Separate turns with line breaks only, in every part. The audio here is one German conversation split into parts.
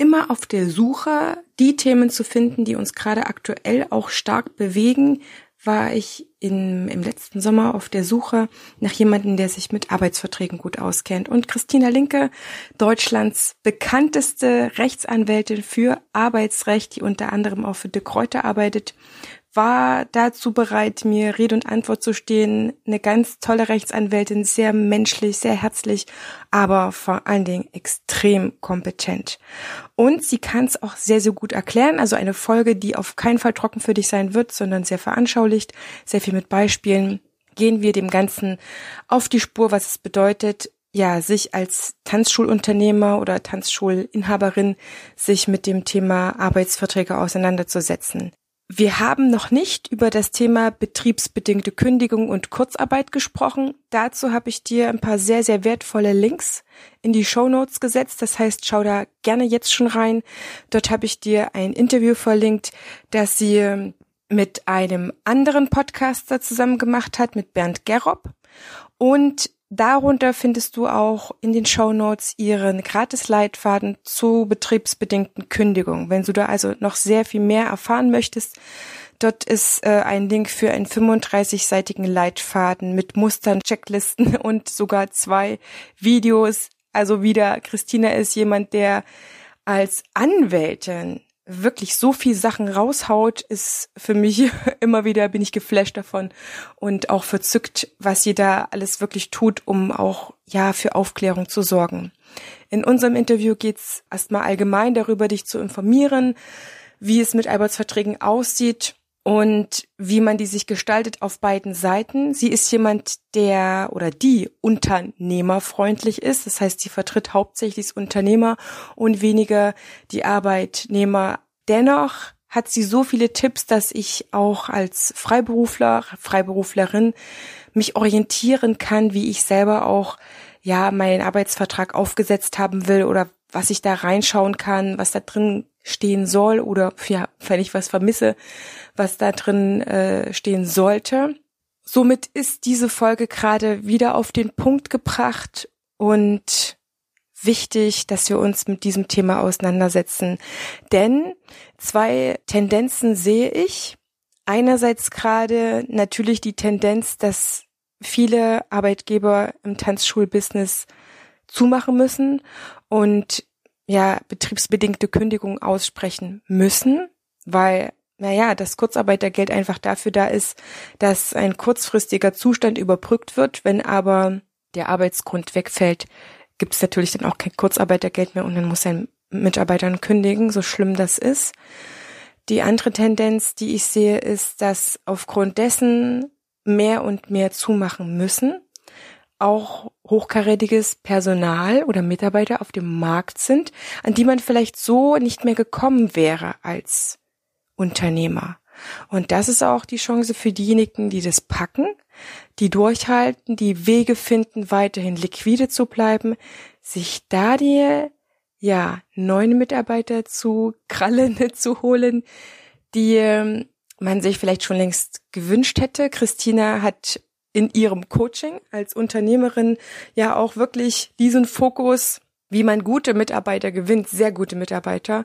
immer auf der Suche, die Themen zu finden, die uns gerade aktuell auch stark bewegen, war ich in, im letzten Sommer auf der Suche nach jemandem, der sich mit Arbeitsverträgen gut auskennt. Und Christina Linke, Deutschlands bekannteste Rechtsanwältin für Arbeitsrecht, die unter anderem auch für De Kräuter arbeitet, war dazu bereit, mir Rede und Antwort zu stehen. Eine ganz tolle Rechtsanwältin, sehr menschlich, sehr herzlich, aber vor allen Dingen extrem kompetent. Und sie kann es auch sehr, sehr gut erklären. Also eine Folge, die auf keinen Fall trocken für dich sein wird, sondern sehr veranschaulicht, sehr viel mit Beispielen. Gehen wir dem Ganzen auf die Spur, was es bedeutet, ja, sich als Tanzschulunternehmer oder Tanzschulinhaberin sich mit dem Thema Arbeitsverträge auseinanderzusetzen. Wir haben noch nicht über das Thema betriebsbedingte Kündigung und Kurzarbeit gesprochen. Dazu habe ich dir ein paar sehr, sehr wertvolle Links in die Show Notes gesetzt. Das heißt, schau da gerne jetzt schon rein. Dort habe ich dir ein Interview verlinkt, das sie mit einem anderen Podcaster zusammen gemacht hat, mit Bernd Gerob. Und Darunter findest du auch in den Show Notes ihren Gratisleitfaden zu betriebsbedingten Kündigungen. Wenn du da also noch sehr viel mehr erfahren möchtest, dort ist äh, ein Link für einen 35-seitigen Leitfaden mit Mustern, Checklisten und sogar zwei Videos. Also wieder, Christina ist jemand, der als Anwältin wirklich so viel Sachen raushaut, ist für mich immer wieder bin ich geflasht davon und auch verzückt, was sie da alles wirklich tut, um auch ja für Aufklärung zu sorgen. In unserem Interview geht's erstmal allgemein darüber, dich zu informieren, wie es mit Arbeitsverträgen aussieht und wie man die sich gestaltet auf beiden Seiten. Sie ist jemand, der oder die unternehmerfreundlich ist. Das heißt, sie vertritt hauptsächlich das Unternehmer und weniger die Arbeitnehmer. Dennoch hat sie so viele Tipps, dass ich auch als Freiberufler, Freiberuflerin mich orientieren kann, wie ich selber auch ja meinen Arbeitsvertrag aufgesetzt haben will oder was ich da reinschauen kann, was da drin stehen soll oder ja, wenn ich was vermisse, was da drin äh, stehen sollte. Somit ist diese Folge gerade wieder auf den Punkt gebracht und wichtig, dass wir uns mit diesem Thema auseinandersetzen. Denn zwei Tendenzen sehe ich. Einerseits gerade natürlich die Tendenz, dass viele Arbeitgeber im Tanzschulbusiness zumachen müssen und ja betriebsbedingte Kündigung aussprechen müssen, weil naja, das Kurzarbeitergeld einfach dafür da ist, dass ein kurzfristiger Zustand überbrückt wird. Wenn aber der Arbeitsgrund wegfällt, gibt es natürlich dann auch kein Kurzarbeitergeld mehr und dann muss ein Mitarbeitern kündigen, so schlimm das ist. Die andere Tendenz, die ich sehe, ist, dass aufgrund dessen mehr und mehr zumachen müssen auch hochkarätiges Personal oder Mitarbeiter auf dem Markt sind, an die man vielleicht so nicht mehr gekommen wäre als Unternehmer. Und das ist auch die Chance für diejenigen, die das packen, die durchhalten, die Wege finden, weiterhin liquide zu bleiben, sich da die, ja, neuen Mitarbeiter zu krallen, zu holen, die ähm, man sich vielleicht schon längst gewünscht hätte. Christina hat in ihrem Coaching als Unternehmerin ja auch wirklich diesen Fokus, wie man gute Mitarbeiter gewinnt, sehr gute Mitarbeiter.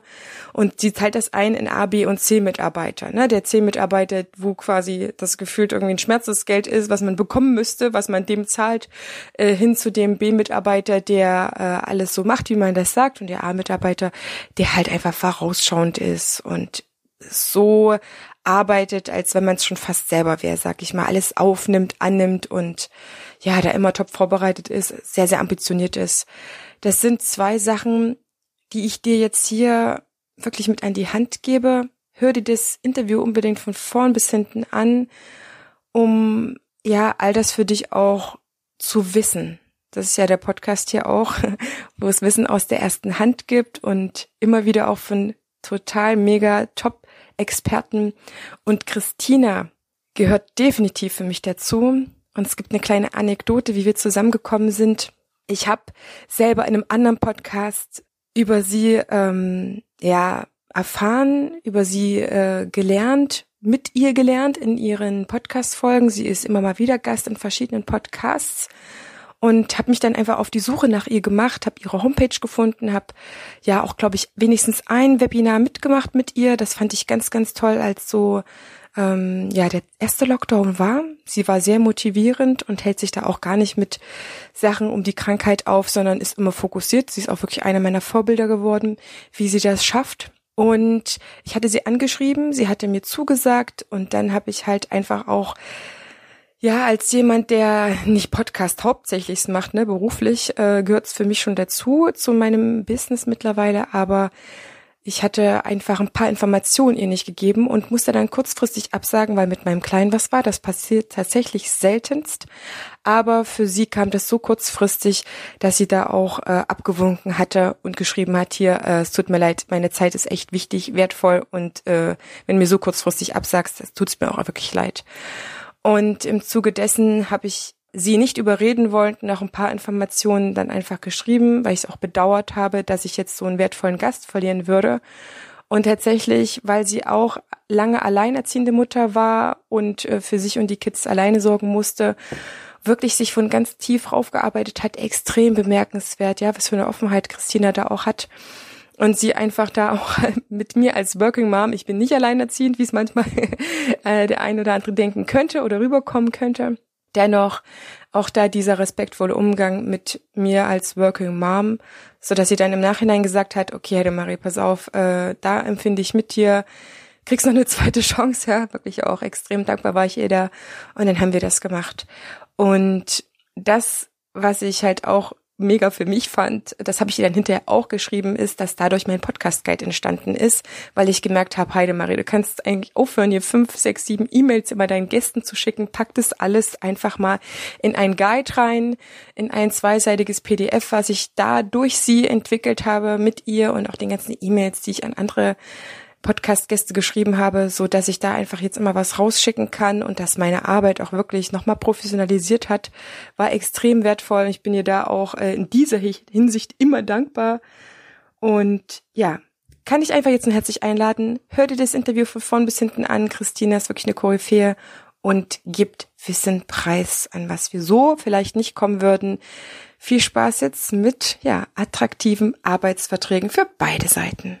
Und sie teilt das ein in A, B und C Mitarbeiter. Ne? Der C Mitarbeiter, wo quasi das gefühlt irgendwie ein Schmerzensgeld ist, was man bekommen müsste, was man dem zahlt, äh, hin zu dem B Mitarbeiter, der äh, alles so macht, wie man das sagt. Und der A Mitarbeiter, der halt einfach vorausschauend ist und so arbeitet, als wenn man es schon fast selber wäre, sag ich mal, alles aufnimmt, annimmt und ja, da immer top vorbereitet ist, sehr, sehr ambitioniert ist. Das sind zwei Sachen, die ich dir jetzt hier wirklich mit an die Hand gebe. Hör dir das Interview unbedingt von vorn bis hinten an, um ja all das für dich auch zu wissen. Das ist ja der Podcast hier auch, wo es Wissen aus der ersten Hand gibt und immer wieder auch von total mega top Experten. Und Christina gehört definitiv für mich dazu. Und es gibt eine kleine Anekdote, wie wir zusammengekommen sind. Ich habe selber in einem anderen Podcast über sie ähm, ja erfahren, über sie äh, gelernt, mit ihr gelernt in ihren Podcast-Folgen. Sie ist immer mal wieder Gast in verschiedenen Podcasts. Und habe mich dann einfach auf die Suche nach ihr gemacht, habe ihre Homepage gefunden, habe ja auch, glaube ich, wenigstens ein Webinar mitgemacht mit ihr. Das fand ich ganz, ganz toll, als so ähm, ja der erste Lockdown war. Sie war sehr motivierend und hält sich da auch gar nicht mit Sachen um die Krankheit auf, sondern ist immer fokussiert. Sie ist auch wirklich einer meiner Vorbilder geworden, wie sie das schafft. Und ich hatte sie angeschrieben, sie hatte mir zugesagt und dann habe ich halt einfach auch ja, als jemand, der nicht Podcast hauptsächlich macht, ne, beruflich, äh, gehört es für mich schon dazu, zu meinem Business mittlerweile, aber ich hatte einfach ein paar Informationen ihr nicht gegeben und musste dann kurzfristig absagen, weil mit meinem Kleinen was war. Das passiert tatsächlich seltenst. Aber für sie kam das so kurzfristig, dass sie da auch äh, abgewunken hatte und geschrieben hat, hier, äh, es tut mir leid, meine Zeit ist echt wichtig, wertvoll und äh, wenn mir so kurzfristig absagst, das tut es mir auch wirklich leid. Und im Zuge dessen habe ich sie nicht überreden wollen, nach ein paar Informationen dann einfach geschrieben, weil ich es auch bedauert habe, dass ich jetzt so einen wertvollen Gast verlieren würde. Und tatsächlich, weil sie auch lange alleinerziehende Mutter war und äh, für sich und die Kids alleine sorgen musste, wirklich sich von ganz tief raufgearbeitet hat, extrem bemerkenswert, ja, was für eine Offenheit Christina da auch hat. Und sie einfach da auch mit mir als Working Mom, ich bin nicht alleinerziehend, wie es manchmal äh, der ein oder andere denken könnte oder rüberkommen könnte, dennoch auch da dieser respektvolle Umgang mit mir als Working Mom, so dass sie dann im Nachhinein gesagt hat, okay, Heide Marie, pass auf, äh, da empfinde ich mit dir, kriegst noch eine zweite Chance, ja, wirklich auch extrem dankbar war ich ihr da und dann haben wir das gemacht. Und das, was ich halt auch mega für mich fand, das habe ich ihr dann hinterher auch geschrieben, ist, dass dadurch mein Podcast-Guide entstanden ist, weil ich gemerkt habe, Heidemarie, du kannst eigentlich aufhören, hier fünf, sechs, sieben E-Mails immer deinen Gästen zu schicken, pack das alles einfach mal in ein Guide rein, in ein zweiseitiges PDF, was ich da durch sie entwickelt habe mit ihr und auch den ganzen E-Mails, die ich an andere Podcast-Gäste geschrieben habe, so dass ich da einfach jetzt immer was rausschicken kann und dass meine Arbeit auch wirklich nochmal professionalisiert hat, war extrem wertvoll. Ich bin ihr da auch äh, in dieser Hinsicht immer dankbar. Und ja, kann ich einfach jetzt nur herzlich einladen. Hör dir das Interview von vorn bis hinten an. Christina ist wirklich eine Koryphäe und gibt Wissen preis, an was wir so vielleicht nicht kommen würden. Viel Spaß jetzt mit, ja, attraktiven Arbeitsverträgen für beide Seiten.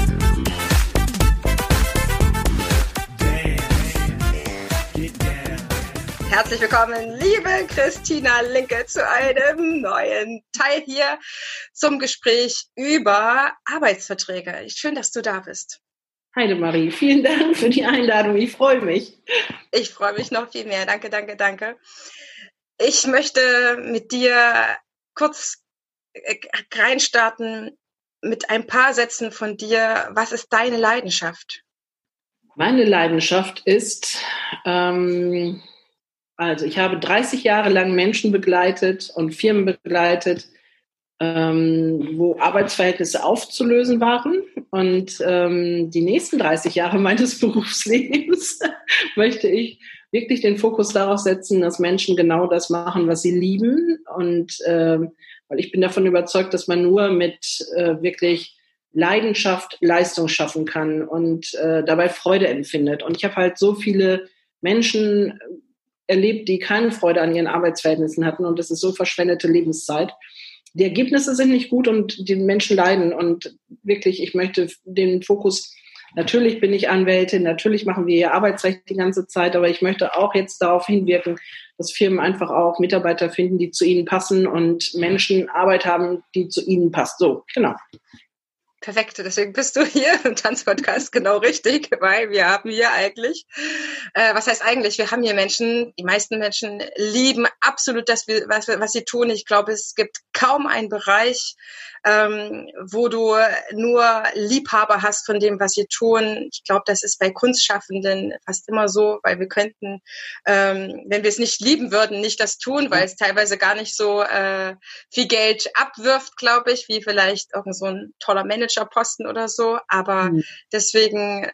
Herzlich willkommen, liebe Christina Linke, zu einem neuen Teil hier zum Gespräch über Arbeitsverträge. Schön, dass du da bist.
Heidemarie, vielen Dank für die Einladung. Ich freue mich.
Ich freue mich noch viel mehr. Danke, danke, danke. Ich möchte mit dir kurz äh, reinstarten mit ein paar Sätzen von dir. Was ist deine Leidenschaft?
Meine Leidenschaft ist, ähm, also ich habe 30 Jahre lang Menschen begleitet und Firmen begleitet, ähm, wo Arbeitsverhältnisse aufzulösen waren. Und ähm, die nächsten 30 Jahre meines Berufslebens möchte ich wirklich den Fokus darauf setzen, dass Menschen genau das machen, was sie lieben. Und ähm, weil ich bin davon überzeugt, dass man nur mit äh, wirklich Leidenschaft Leistung schaffen kann und äh, dabei Freude empfindet. Und ich habe halt so viele Menschen erlebt, die keine Freude an ihren Arbeitsverhältnissen hatten und das ist so verschwendete Lebenszeit. Die Ergebnisse sind nicht gut und die Menschen leiden und wirklich, ich möchte den Fokus Natürlich bin ich Anwältin, natürlich machen wir hier Arbeitsrecht die ganze Zeit, aber ich möchte auch jetzt darauf hinwirken, dass Firmen einfach auch Mitarbeiter finden, die zu ihnen passen und Menschen Arbeit haben, die zu ihnen passt. So, genau.
Perfekt, deswegen bist du hier im Tanzpodcast genau richtig, weil wir haben hier eigentlich, äh, was heißt eigentlich, wir haben hier Menschen, die meisten Menschen lieben absolut das, was, was sie tun. Ich glaube, es gibt kaum einen Bereich, ähm, wo du nur Liebhaber hast von dem, was sie tun. Ich glaube, das ist bei Kunstschaffenden fast immer so, weil wir könnten, ähm, wenn wir es nicht lieben würden, nicht das tun, weil es teilweise gar nicht so äh, viel Geld abwirft, glaube ich, wie vielleicht irgend so ein toller Managerposten oder so. Aber mhm. deswegen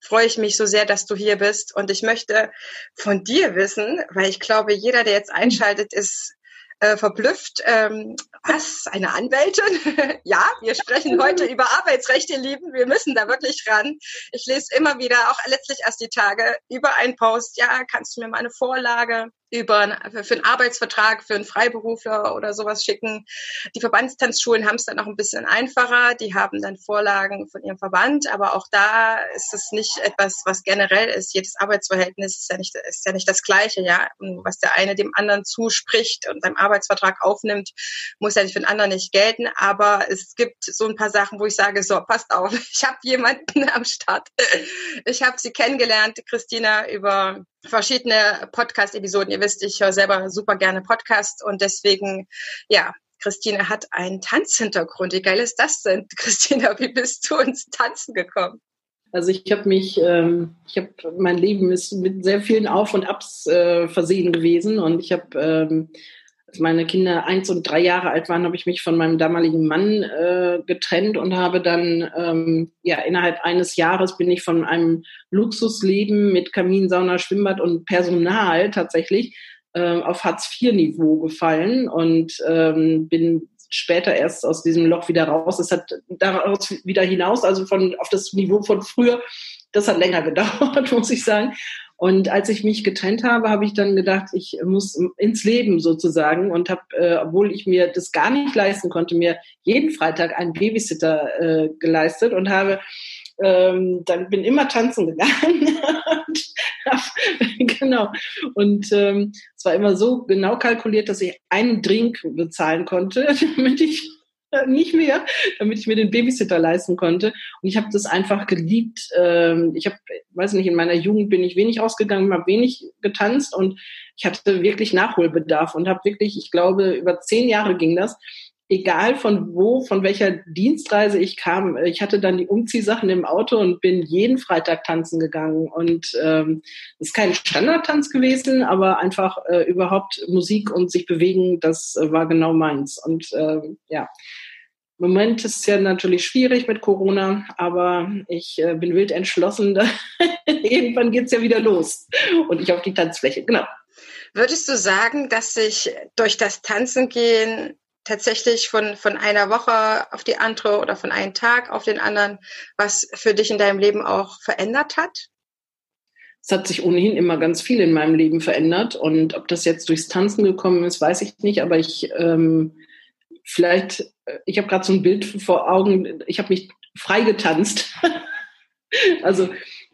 freue ich mich so sehr, dass du hier bist. Und ich möchte von dir wissen, weil ich glaube, jeder, der jetzt einschaltet, ist äh, verblüfft. Ähm, was? Eine Anwältin? ja, wir sprechen heute über Arbeitsrecht, ihr Lieben. Wir müssen da wirklich ran. Ich lese immer wieder, auch letztlich erst die Tage, über einen Post. Ja, kannst du mir mal eine Vorlage über für einen Arbeitsvertrag für einen Freiberufler oder sowas schicken. Die Verbandstanzschulen haben es dann auch ein bisschen einfacher. Die haben dann Vorlagen von ihrem Verband, aber auch da ist es nicht etwas, was generell ist. Jedes Arbeitsverhältnis ist ja nicht, ist ja nicht das Gleiche, ja. Was der eine dem anderen zuspricht und beim Arbeitsvertrag aufnimmt, muss ja für den anderen nicht gelten. Aber es gibt so ein paar Sachen, wo ich sage, so, passt auf, ich habe jemanden am Start. Ich habe sie kennengelernt, Christina, über verschiedene Podcast-Episoden. Ihr wisst, ich höre selber super gerne Podcasts und deswegen, ja, Christine hat einen Tanzhintergrund. Wie geil ist das denn, Christina? Wie bist du ins Tanzen gekommen?
Also ich habe mich, ähm, ich habe mein Leben ist mit sehr vielen Auf und Abs äh, versehen gewesen und ich habe ähm, als meine Kinder eins und drei Jahre alt waren, habe ich mich von meinem damaligen Mann äh, getrennt und habe dann, ähm, ja, innerhalb eines Jahres bin ich von einem Luxusleben mit Kamin, Sauna, Schwimmbad und Personal tatsächlich äh, auf Hartz-IV-Niveau gefallen und ähm, bin später erst aus diesem Loch wieder raus. Es hat daraus wieder hinaus, also von auf das Niveau von früher. Das hat länger gedauert, muss ich sagen. Und als ich mich getrennt habe, habe ich dann gedacht, ich muss ins Leben sozusagen und habe, äh, obwohl ich mir das gar nicht leisten konnte, mir jeden Freitag einen Babysitter äh, geleistet und habe ähm, dann bin immer tanzen gegangen. genau. Und ähm, es war immer so genau kalkuliert, dass ich einen Drink bezahlen konnte, damit ich nicht mehr, damit ich mir den Babysitter leisten konnte. Und ich habe das einfach geliebt. Ähm, ich habe, weiß nicht, in meiner Jugend bin ich wenig rausgegangen, habe wenig getanzt und ich hatte wirklich Nachholbedarf und habe wirklich, ich glaube, über zehn Jahre ging das. Egal von wo, von welcher Dienstreise ich kam, ich hatte dann die Umziehsachen im Auto und bin jeden Freitag tanzen gegangen. Und ähm, ist kein Standardtanz gewesen, aber einfach äh, überhaupt Musik und sich bewegen, das äh, war genau meins. Und äh, ja, im Moment ist es ja natürlich schwierig mit Corona, aber ich äh, bin wild entschlossen. Irgendwann geht es ja wieder los und ich auf die Tanzfläche, genau.
Würdest du sagen, dass sich durch das Tanzen gehen tatsächlich von, von einer Woche auf die andere oder von einem Tag auf den anderen was für dich in deinem Leben auch verändert hat?
Es hat sich ohnehin immer ganz viel in meinem Leben verändert und ob das jetzt durchs Tanzen gekommen ist, weiß ich nicht, aber ich ähm, vielleicht, äh, ich habe gerade so ein Bild vor Augen, ich habe mich frei getanzt. also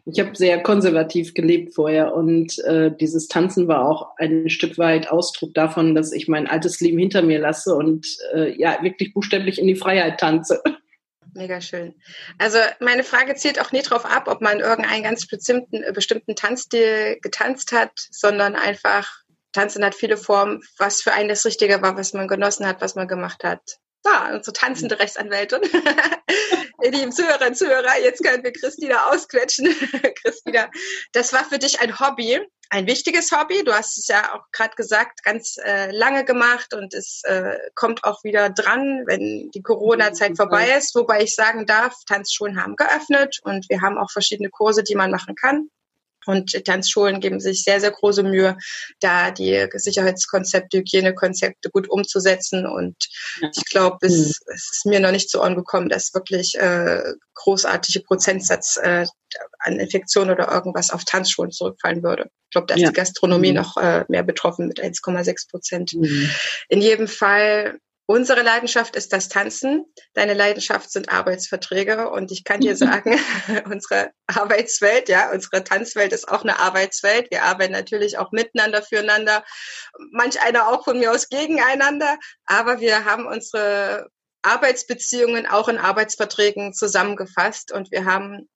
ich habe sehr konservativ gelebt vorher und äh, dieses Tanzen war auch ein Stück weit Ausdruck davon, dass ich mein altes Leben hinter mir lasse und äh, ja wirklich buchstäblich in die Freiheit tanze.
Mega schön. Also meine Frage zielt auch nie darauf ab, ob man irgendeinen ganz bestimmten, bestimmten Tanzstil getanzt hat, sondern einfach Tanzen hat viele Formen, was für einen das Richtige war, was man genossen hat, was man gemacht hat. Da, unsere tanzende mhm. Rechtsanwältin. Ihr lieben Zuhörerinnen und Zuhörer, jetzt können wir Christina ausquetschen. Christina, das war für dich ein Hobby, ein wichtiges Hobby. Du hast es ja auch gerade gesagt, ganz äh, lange gemacht und es äh, kommt auch wieder dran, wenn die Corona-Zeit vorbei ist. Wobei ich sagen darf, Tanzschulen haben geöffnet und wir haben auch verschiedene Kurse, die man machen kann. Und Tanzschulen geben sich sehr, sehr große Mühe, da die Sicherheitskonzepte, Hygienekonzepte gut umzusetzen. Und ich glaube, es, mhm. es, ist mir noch nicht zu Ohren gekommen, dass wirklich äh, großartige Prozentsatz äh, an Infektionen oder irgendwas auf Tanzschulen zurückfallen würde. Ich glaube, da ist ja. die Gastronomie mhm. noch äh, mehr betroffen mit 1,6 Prozent. Mhm. In jedem Fall Unsere Leidenschaft ist das Tanzen. Deine Leidenschaft sind Arbeitsverträge. Und ich kann dir sagen, unsere Arbeitswelt, ja, unsere Tanzwelt ist auch eine Arbeitswelt. Wir arbeiten natürlich auch miteinander, füreinander. Manch einer auch von mir aus gegeneinander. Aber wir haben unsere Arbeitsbeziehungen auch in Arbeitsverträgen zusammengefasst und wir haben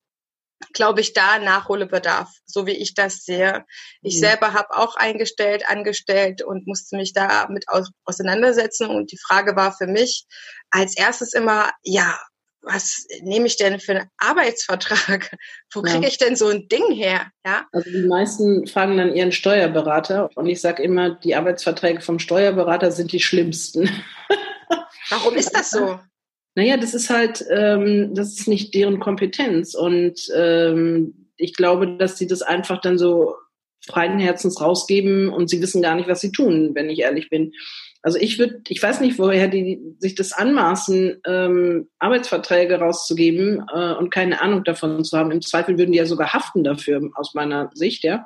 glaube ich, da Nachholbedarf, so wie ich das sehe. Ich mhm. selber habe auch eingestellt, angestellt und musste mich da mit auseinandersetzen. Und die Frage war für mich als erstes immer, ja, was nehme ich denn für einen Arbeitsvertrag? Wo kriege ich denn so ein Ding her?
Ja? Also die meisten fragen dann ihren Steuerberater und ich sage immer, die Arbeitsverträge vom Steuerberater sind die schlimmsten.
Warum ist das so?
Naja, das ist halt, ähm, das ist nicht deren Kompetenz. Und ähm, ich glaube, dass sie das einfach dann so freien Herzens rausgeben und sie wissen gar nicht, was sie tun, wenn ich ehrlich bin. Also ich würde, ich weiß nicht, woher die sich das anmaßen, ähm, Arbeitsverträge rauszugeben äh, und keine Ahnung davon zu haben. Im Zweifel würden die ja sogar haften dafür, aus meiner Sicht, ja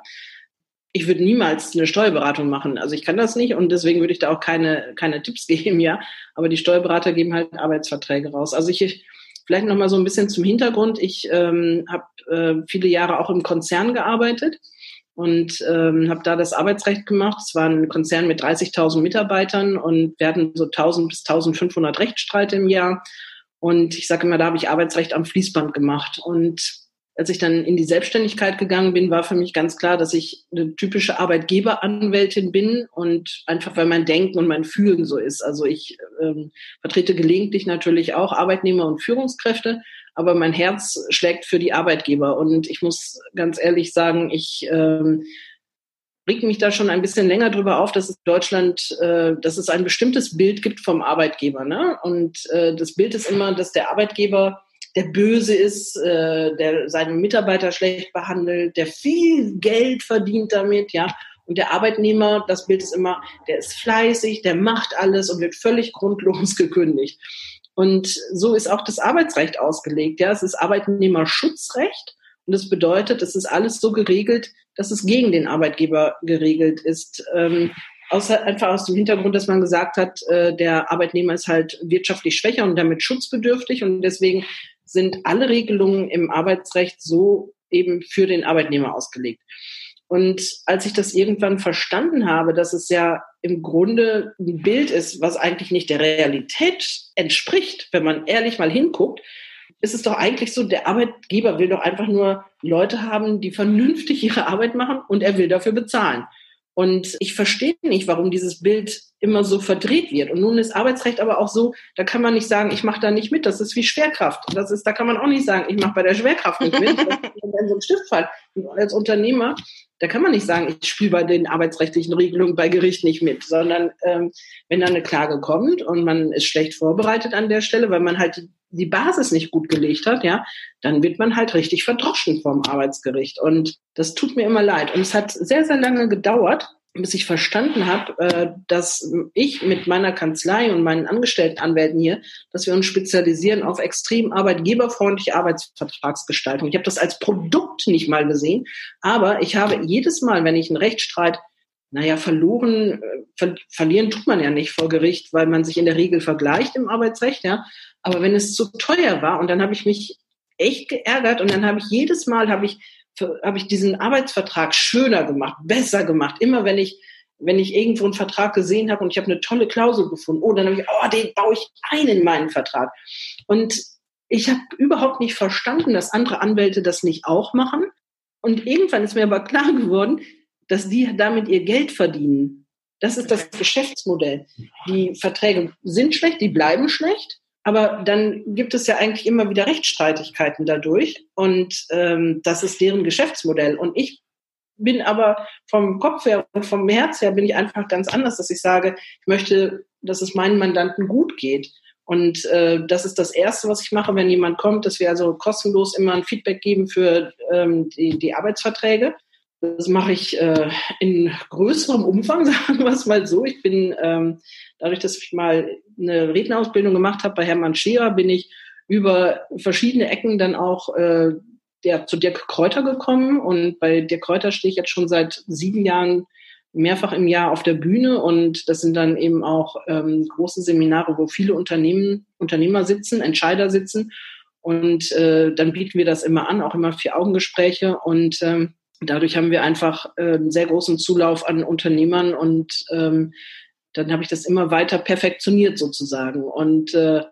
ich würde niemals eine Steuerberatung machen. Also ich kann das nicht und deswegen würde ich da auch keine, keine Tipps geben, ja. Aber die Steuerberater geben halt Arbeitsverträge raus. Also ich, vielleicht noch mal so ein bisschen zum Hintergrund. Ich ähm, habe äh, viele Jahre auch im Konzern gearbeitet und ähm, habe da das Arbeitsrecht gemacht. Es war ein Konzern mit 30.000 Mitarbeitern und wir hatten so 1.000 bis 1.500 Rechtsstreite im Jahr. Und ich sage immer, da habe ich Arbeitsrecht am Fließband gemacht. Und als ich dann in die Selbstständigkeit gegangen bin, war für mich ganz klar, dass ich eine typische Arbeitgeberanwältin bin und einfach weil mein Denken und mein Fühlen so ist. Also ich ähm, vertrete gelegentlich natürlich auch Arbeitnehmer und Führungskräfte, aber mein Herz schlägt für die Arbeitgeber. Und ich muss ganz ehrlich sagen, ich ähm, regt mich da schon ein bisschen länger drüber auf, dass es Deutschland, äh, dass es ein bestimmtes Bild gibt vom Arbeitgeber. Ne? Und äh, das Bild ist immer, dass der Arbeitgeber der böse ist, äh, der seine Mitarbeiter schlecht behandelt, der viel Geld verdient damit, ja. Und der Arbeitnehmer, das Bild ist immer, der ist fleißig, der macht alles und wird völlig grundlos gekündigt. Und so ist auch das Arbeitsrecht ausgelegt. Ja, es ist Arbeitnehmerschutzrecht und das bedeutet, es ist alles so geregelt, dass es gegen den Arbeitgeber geregelt ist. Ähm, außer, einfach aus dem Hintergrund, dass man gesagt hat, äh, der Arbeitnehmer ist halt wirtschaftlich schwächer und damit schutzbedürftig und deswegen sind alle Regelungen im Arbeitsrecht so eben für den Arbeitnehmer ausgelegt. Und als ich das irgendwann verstanden habe, dass es ja im Grunde ein Bild ist, was eigentlich nicht der Realität entspricht, wenn man ehrlich mal hinguckt, ist es doch eigentlich so, der Arbeitgeber will doch einfach nur Leute haben, die vernünftig ihre Arbeit machen und er will dafür bezahlen. Und ich verstehe nicht, warum dieses Bild immer so verdreht wird. Und nun ist Arbeitsrecht aber auch so, da kann man nicht sagen, ich mache da nicht mit. Das ist wie Schwerkraft. Das ist, da kann man auch nicht sagen, ich mache bei der Schwerkraft nicht mit. Wenn so ein Stiftfall. Und als Unternehmer, da kann man nicht sagen, ich spiele bei den arbeitsrechtlichen Regelungen bei Gericht nicht mit, sondern ähm, wenn da eine Klage kommt und man ist schlecht vorbereitet an der Stelle, weil man halt die, die Basis nicht gut gelegt hat, ja, dann wird man halt richtig verdroschen vom Arbeitsgericht. Und das tut mir immer leid. Und es hat sehr, sehr lange gedauert, bis ich verstanden habe, äh, dass ich mit meiner Kanzlei und meinen angestellten Anwälten hier, dass wir uns spezialisieren auf extrem arbeitgeberfreundliche Arbeitsvertragsgestaltung. Ich habe das als Produkt nicht mal gesehen, aber ich habe jedes Mal, wenn ich einen Rechtsstreit naja, verloren, äh, ver verlieren tut man ja nicht vor Gericht, weil man sich in der Regel vergleicht im Arbeitsrecht, ja. Aber wenn es zu teuer war und dann habe ich mich echt geärgert und dann habe ich jedes Mal habe ich habe ich diesen Arbeitsvertrag schöner gemacht, besser gemacht. Immer wenn ich wenn ich irgendwo einen Vertrag gesehen habe und ich habe eine tolle Klausel gefunden, oh, dann habe ich, oh, den baue ich ein in meinen Vertrag. Und ich habe überhaupt nicht verstanden, dass andere Anwälte das nicht auch machen. Und irgendwann ist mir aber klar geworden, dass die damit ihr Geld verdienen. Das ist das Geschäftsmodell. Die Verträge sind schlecht, die bleiben schlecht. Aber dann gibt es ja eigentlich immer wieder Rechtsstreitigkeiten dadurch. Und ähm, das ist deren Geschäftsmodell. Und ich bin aber vom Kopf her und vom Herz her bin ich einfach ganz anders, dass ich sage, ich möchte, dass es meinen Mandanten gut geht. Und äh, das ist das Erste, was ich mache, wenn jemand kommt, dass wir also kostenlos immer ein Feedback geben für ähm, die, die Arbeitsverträge. Das mache ich äh, in größerem Umfang, sagen wir es mal so. Ich bin ähm, dadurch, dass ich mal eine Rednerausbildung gemacht habe bei Hermann Scherer, bin ich über verschiedene Ecken dann auch äh, der, zu Dirk Kräuter gekommen. Und bei Dirk Kräuter stehe ich jetzt schon seit sieben Jahren mehrfach im Jahr auf der Bühne und das sind dann eben auch ähm, große Seminare, wo viele Unternehmen, Unternehmer sitzen, Entscheider sitzen und äh, dann bieten wir das immer an, auch immer vier Augengespräche und ähm, dadurch haben wir einfach äh, einen sehr großen Zulauf an Unternehmern und ähm, dann habe ich das immer weiter perfektioniert sozusagen. Und äh,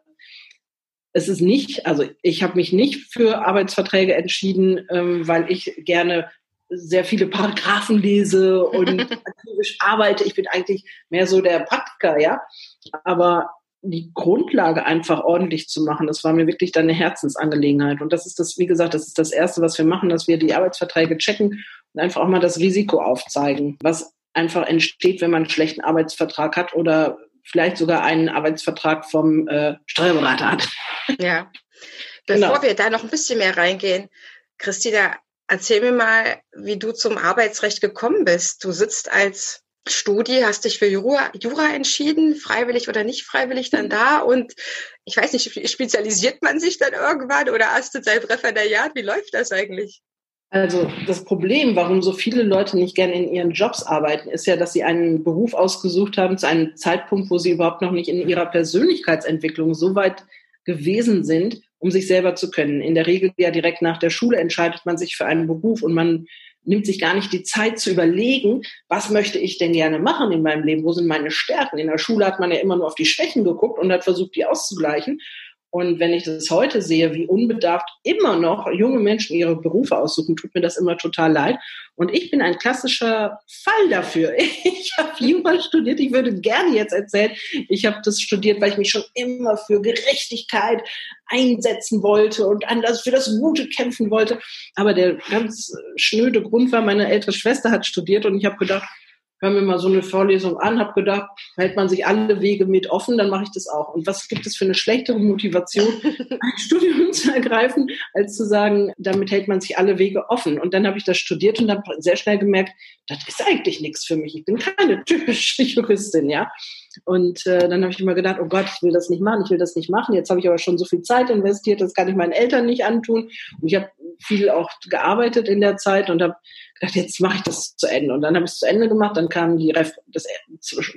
es ist nicht, also ich habe mich nicht für Arbeitsverträge entschieden, ähm, weil ich gerne sehr viele Paragraphen lese und aktivisch arbeite. Ich bin eigentlich mehr so der Praktiker, ja. Aber die Grundlage einfach ordentlich zu machen, das war mir wirklich dann eine Herzensangelegenheit. Und das ist das, wie gesagt, das ist das Erste, was wir machen, dass wir die Arbeitsverträge checken und einfach auch mal das Risiko aufzeigen, was einfach entsteht, wenn man einen schlechten Arbeitsvertrag hat oder vielleicht sogar einen Arbeitsvertrag vom äh, Steuerberater hat.
Ja. Bevor genau. wir da noch ein bisschen mehr reingehen, Christina, erzähl mir mal, wie du zum Arbeitsrecht gekommen bist. Du sitzt als Studie, hast dich für Jura, Jura entschieden, freiwillig oder nicht freiwillig dann da und ich weiß nicht, spezialisiert man sich dann irgendwann oder hast du seit Referendariat? Wie läuft das eigentlich?
Also das Problem, warum so viele Leute nicht gerne in ihren Jobs arbeiten, ist ja, dass sie einen Beruf ausgesucht haben zu einem Zeitpunkt, wo sie überhaupt noch nicht in ihrer Persönlichkeitsentwicklung so weit gewesen sind, um sich selber zu können. In der Regel ja direkt nach der Schule entscheidet man sich für einen Beruf und man nimmt sich gar nicht die Zeit zu überlegen, was möchte ich denn gerne machen in meinem Leben, wo sind meine Stärken. In der Schule hat man ja immer nur auf die Schwächen geguckt und hat versucht, die auszugleichen. Und wenn ich das heute sehe, wie unbedarft immer noch junge Menschen ihre Berufe aussuchen, tut mir das immer total leid. Und ich bin ein klassischer Fall dafür. Ich habe Jura studiert. Ich würde gerne jetzt erzählen, ich habe das studiert, weil ich mich schon immer für Gerechtigkeit einsetzen wollte und anders für das Gute kämpfen wollte. Aber der ganz schnöde Grund war, meine ältere Schwester hat studiert und ich habe gedacht, hör mir mal so eine Vorlesung an, habe gedacht, hält man sich alle Wege mit offen, dann mache ich das auch. Und was gibt es für eine schlechtere Motivation, ein Studium zu ergreifen, als zu sagen, damit hält man sich alle Wege offen. Und dann habe ich das studiert und habe sehr schnell gemerkt, das ist eigentlich nichts für mich. Ich bin keine typische Juristin, ja. Und äh, dann habe ich immer gedacht, oh Gott, ich will das nicht machen, ich will das nicht machen. Jetzt habe ich aber schon so viel Zeit investiert, das kann ich meinen Eltern nicht antun. Und ich habe viel auch gearbeitet in der Zeit und habe gedacht, jetzt mache ich das zu Ende. Und dann habe ich es zu Ende gemacht, dann kam die Ref das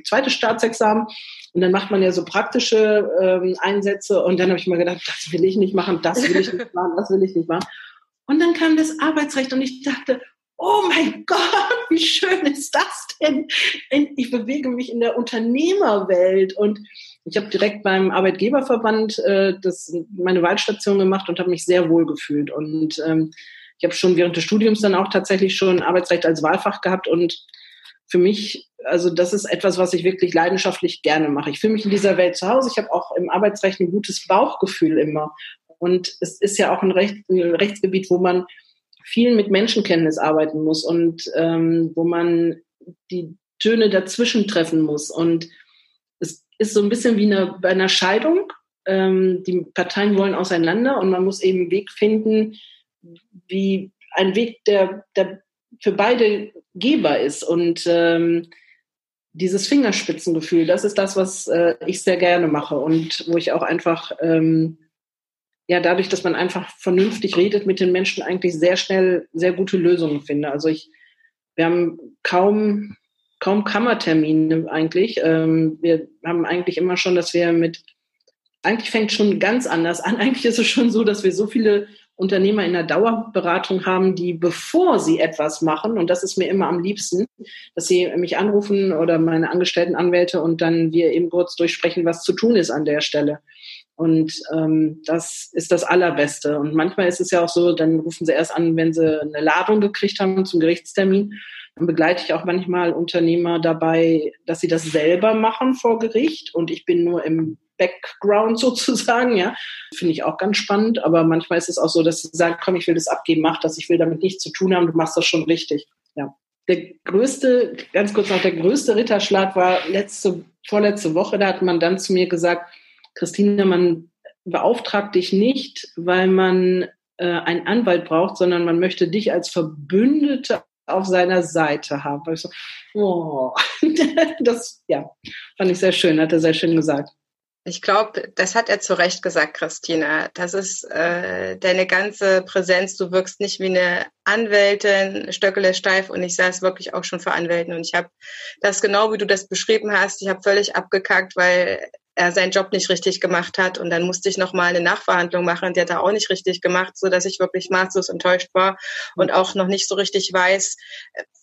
zweite Staatsexamen und dann macht man ja so praktische ähm, Einsätze und dann habe ich mal gedacht, das will ich nicht machen, das will ich nicht machen, das will ich nicht machen. Und dann kam das Arbeitsrecht und ich dachte, oh mein Gott, wie schön ist das denn? Ich bewege mich in der Unternehmerwelt und ich habe direkt beim Arbeitgeberverband äh, das, meine Wahlstation gemacht und habe mich sehr wohl gefühlt. Und ähm, ich habe schon während des Studiums dann auch tatsächlich schon Arbeitsrecht als Wahlfach gehabt und für mich, also das ist etwas, was ich wirklich leidenschaftlich gerne mache. Ich fühle mich in dieser Welt zu Hause. Ich habe auch im Arbeitsrecht ein gutes Bauchgefühl immer. Und es ist ja auch ein, Recht, ein Rechtsgebiet, wo man viel mit Menschenkenntnis arbeiten muss und ähm, wo man die Töne dazwischen treffen muss. Und es ist so ein bisschen wie eine, bei einer Scheidung. Ähm, die Parteien wollen auseinander und man muss eben einen Weg finden, wie ein Weg, der, der für beide Geber ist. Und ähm, dieses Fingerspitzengefühl, das ist das, was äh, ich sehr gerne mache und wo ich auch einfach, ähm, ja, dadurch, dass man einfach vernünftig redet mit den Menschen, eigentlich sehr schnell sehr gute Lösungen finde. Also ich, wir haben kaum, kaum Kammertermine eigentlich. Ähm, wir haben eigentlich immer schon, dass wir mit, eigentlich fängt schon ganz anders an. Eigentlich ist es schon so, dass wir so viele Unternehmer in der Dauerberatung haben, die bevor sie etwas machen, und das ist mir immer am liebsten, dass sie mich anrufen oder meine angestellten Anwälte und dann wir eben kurz durchsprechen, was zu tun ist an der Stelle. Und ähm, das ist das Allerbeste. Und manchmal ist es ja auch so, dann rufen sie erst an, wenn sie eine Ladung gekriegt haben zum Gerichtstermin. Dann begleite ich auch manchmal Unternehmer dabei, dass sie das selber machen vor Gericht und ich bin nur im Background sozusagen, ja. Finde ich auch ganz spannend, aber manchmal ist es auch so, dass sie sagen, komm, ich will das abgeben, mach das, ich will damit nichts zu tun haben, du machst das schon richtig, ja. Der größte, ganz kurz noch, der größte Ritterschlag war letzte, vorletzte Woche, da hat man dann zu mir gesagt, Christine, man beauftragt dich nicht, weil man äh, einen Anwalt braucht, sondern man möchte dich als Verbündete auf seiner Seite haben. Ich so, oh, das ja, fand ich sehr schön, hat er sehr schön gesagt.
Ich glaube, das hat er zu Recht gesagt, Christina. Das ist äh, deine ganze Präsenz. Du wirkst nicht wie eine Anwältin, Stöckele steif und ich saß wirklich auch schon für Anwälten und ich habe das genau, wie du das beschrieben hast, ich habe völlig abgekackt, weil er seinen Job nicht richtig gemacht hat und dann musste ich noch mal eine Nachverhandlung machen, die hat er auch nicht richtig gemacht, so dass ich wirklich maßlos enttäuscht war und auch noch nicht so richtig weiß,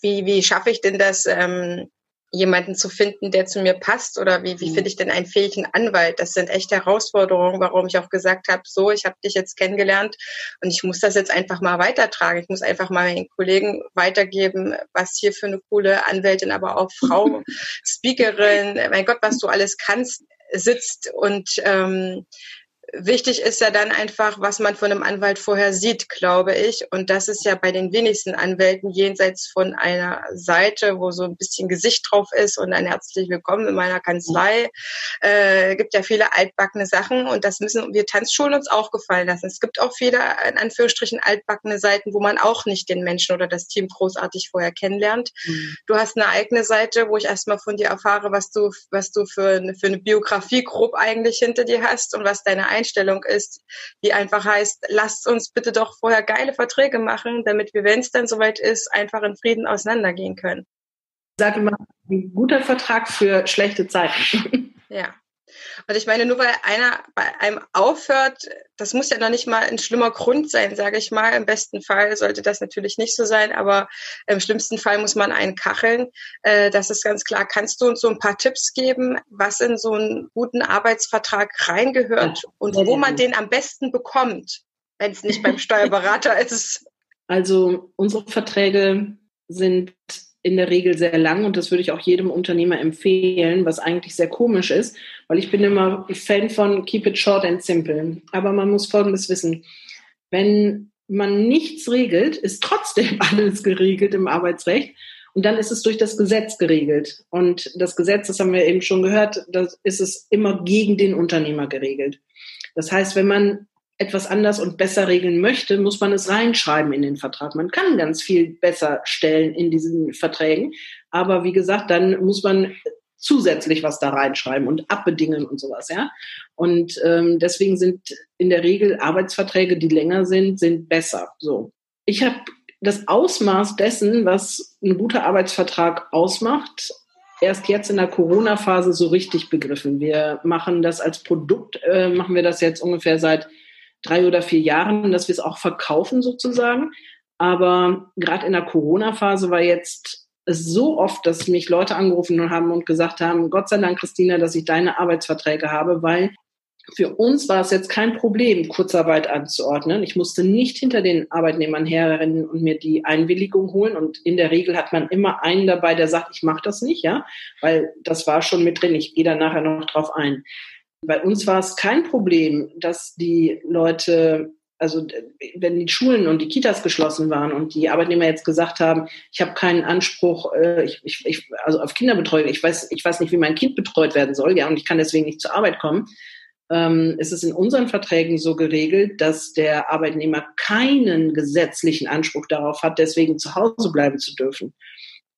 wie wie schaffe ich denn das ähm, jemanden zu finden, der zu mir passt oder wie, wie mhm. finde ich denn einen fähigen Anwalt? Das sind echt Herausforderungen, warum ich auch gesagt habe, so, ich habe dich jetzt kennengelernt und ich muss das jetzt einfach mal weitertragen. Ich muss einfach mal meinen Kollegen weitergeben, was hier für eine coole Anwältin, aber auch Frau, Speakerin, mein Gott, was du alles kannst, sitzt und ähm, wichtig ist ja dann einfach, was man von einem Anwalt vorher sieht, glaube ich. Und das ist ja bei den wenigsten Anwälten jenseits von einer Seite, wo so ein bisschen Gesicht drauf ist und ein herzlich willkommen in meiner Kanzlei. Äh, gibt ja viele altbackene Sachen und das müssen wir Tanzschulen uns auch gefallen lassen. Es gibt auch viele, in Anführungsstrichen, altbackene Seiten, wo man auch nicht den Menschen oder das Team großartig vorher kennenlernt. Mhm. Du hast eine eigene Seite, wo ich erstmal von dir erfahre, was du, was du für eine, für eine Biografie grob eigentlich hinter dir hast und was deine Einstellung ist, die einfach heißt, lasst uns bitte doch vorher geile Verträge machen, damit wir, wenn es dann soweit ist, einfach in Frieden auseinandergehen können.
Ich sage immer, ein guter Vertrag für schlechte Zeiten.
Ja. Und ich meine, nur weil einer bei einem aufhört, das muss ja noch nicht mal ein schlimmer Grund sein, sage ich mal. Im besten Fall sollte das natürlich nicht so sein, aber im schlimmsten Fall muss man einen kacheln. Äh, das ist ganz klar. Kannst du uns so ein paar Tipps geben, was in so einen guten Arbeitsvertrag reingehört und wo man den am besten bekommt, wenn es nicht beim Steuerberater ist?
Also unsere Verträge sind in der Regel sehr lang und das würde ich auch jedem Unternehmer empfehlen, was eigentlich sehr komisch ist, weil ich bin immer Fan von Keep it short and simple. Aber man muss Folgendes wissen. Wenn man nichts regelt, ist trotzdem alles geregelt im Arbeitsrecht. Und dann ist es durch das Gesetz geregelt. Und das Gesetz, das haben wir eben schon gehört, das ist es immer gegen den Unternehmer geregelt. Das heißt, wenn man etwas anders und besser regeln möchte, muss man es reinschreiben in den Vertrag. Man kann ganz viel besser stellen in diesen Verträgen, aber wie gesagt, dann muss man zusätzlich was da reinschreiben und abbedingen und sowas, ja. Und ähm, deswegen sind in der Regel Arbeitsverträge, die länger sind, sind besser. So, ich habe das Ausmaß dessen, was ein guter Arbeitsvertrag ausmacht, erst jetzt in der Corona-Phase so richtig begriffen. Wir machen das als Produkt, äh, machen wir das jetzt ungefähr seit drei oder vier Jahren, dass wir es auch verkaufen sozusagen. Aber gerade in der Corona-Phase war jetzt so oft, dass mich Leute angerufen haben und gesagt haben, Gott sei Dank, Christina, dass ich deine Arbeitsverträge habe, weil für uns war es jetzt kein Problem, Kurzarbeit anzuordnen. Ich musste nicht hinter den Arbeitnehmern herrennen und mir die Einwilligung holen. Und in der Regel hat man immer einen dabei, der sagt, ich mache das nicht, ja, weil das war schon mit drin. Ich gehe da nachher noch drauf ein. Bei uns war es kein Problem, dass die Leute, also wenn die Schulen und die Kitas geschlossen waren und die Arbeitnehmer jetzt gesagt haben, ich habe keinen Anspruch, äh, ich, ich, also auf Kinderbetreuung, ich weiß, ich weiß nicht, wie mein Kind betreut werden soll, ja, und ich kann deswegen nicht zur Arbeit kommen, ähm, ist es in unseren Verträgen so geregelt, dass der Arbeitnehmer keinen gesetzlichen Anspruch darauf hat, deswegen zu Hause bleiben zu dürfen.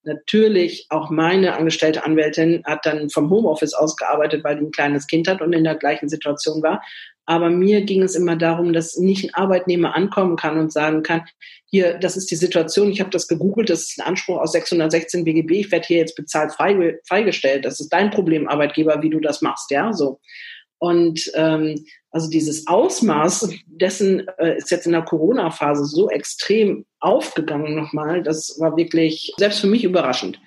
Natürlich, auch meine angestellte Anwältin hat dann vom Homeoffice ausgearbeitet, weil die ein kleines Kind hat und in der gleichen Situation war. Aber mir ging es immer darum, dass nicht ein Arbeitnehmer ankommen kann und sagen kann, hier, das ist die Situation, ich habe das gegoogelt, das ist ein Anspruch aus 616 BGB, ich werde hier jetzt bezahlt freigestellt. Das ist dein Problem, Arbeitgeber, wie du das machst, ja, so. Und ähm, also dieses Ausmaß dessen äh, ist jetzt in der Corona-Phase so extrem aufgegangen nochmal. Das war wirklich selbst für mich überraschend.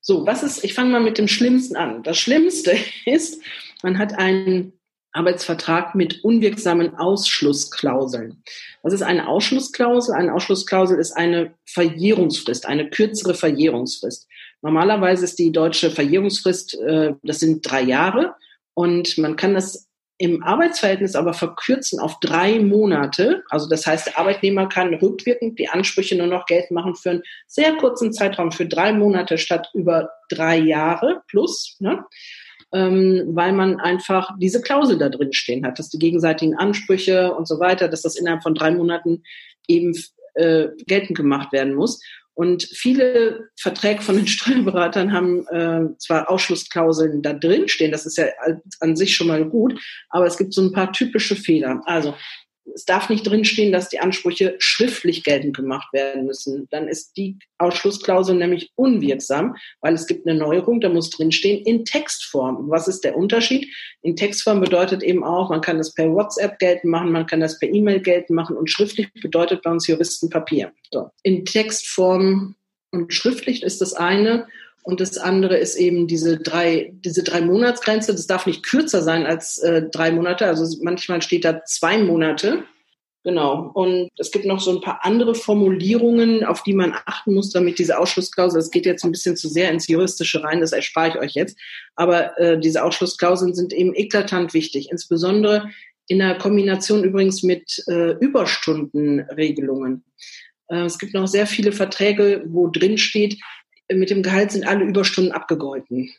So, was ist, ich fange mal mit dem Schlimmsten an. Das Schlimmste ist, man hat einen Arbeitsvertrag mit unwirksamen Ausschlussklauseln. Was ist eine Ausschlussklausel? Eine Ausschlussklausel ist eine Verjährungsfrist, eine kürzere Verjährungsfrist. Normalerweise ist die deutsche Verjährungsfrist, äh, das sind drei Jahre. Und man kann das im Arbeitsverhältnis aber verkürzen auf drei Monate. Also das heißt, der Arbeitnehmer kann rückwirkend die Ansprüche nur noch geltend machen für einen sehr kurzen Zeitraum, für drei Monate statt über drei Jahre plus, ne? ähm, weil man einfach diese Klausel da drin stehen hat, dass die gegenseitigen Ansprüche und so weiter, dass das innerhalb von drei Monaten eben äh, geltend gemacht werden muss. Und viele Verträge von den Steuerberatern haben äh, zwar Ausschlussklauseln da drin stehen, das ist ja an sich schon mal gut, aber es gibt so ein paar typische Fehler. Also es darf nicht drinstehen, dass die Ansprüche schriftlich geltend gemacht werden müssen. Dann ist die Ausschlussklausel nämlich unwirksam, weil es gibt eine Neuerung, da muss drinstehen in Textform. Was ist der Unterschied? In Textform bedeutet eben auch, man kann das per WhatsApp geltend machen, man kann das per E-Mail geltend machen und schriftlich bedeutet bei uns Juristen Papier. So. In Textform und schriftlich ist das eine Und das andere ist eben diese drei, diese drei Monatsgrenze. Das darf nicht kürzer sein als äh, drei Monate. Also manchmal steht da zwei Monate. Genau. Und es gibt noch so ein paar andere Formulierungen, auf die man achten muss, damit diese Ausschlussklausel, das geht jetzt ein bisschen zu sehr ins Juristische rein, das erspare ich euch jetzt. Aber äh, diese Ausschlussklauseln sind eben eklatant wichtig, insbesondere in der Kombination übrigens mit äh, Überstundenregelungen. Äh, es gibt noch sehr viele Verträge, wo drin steht, mit dem Gehalt sind alle Überstunden abgegolten.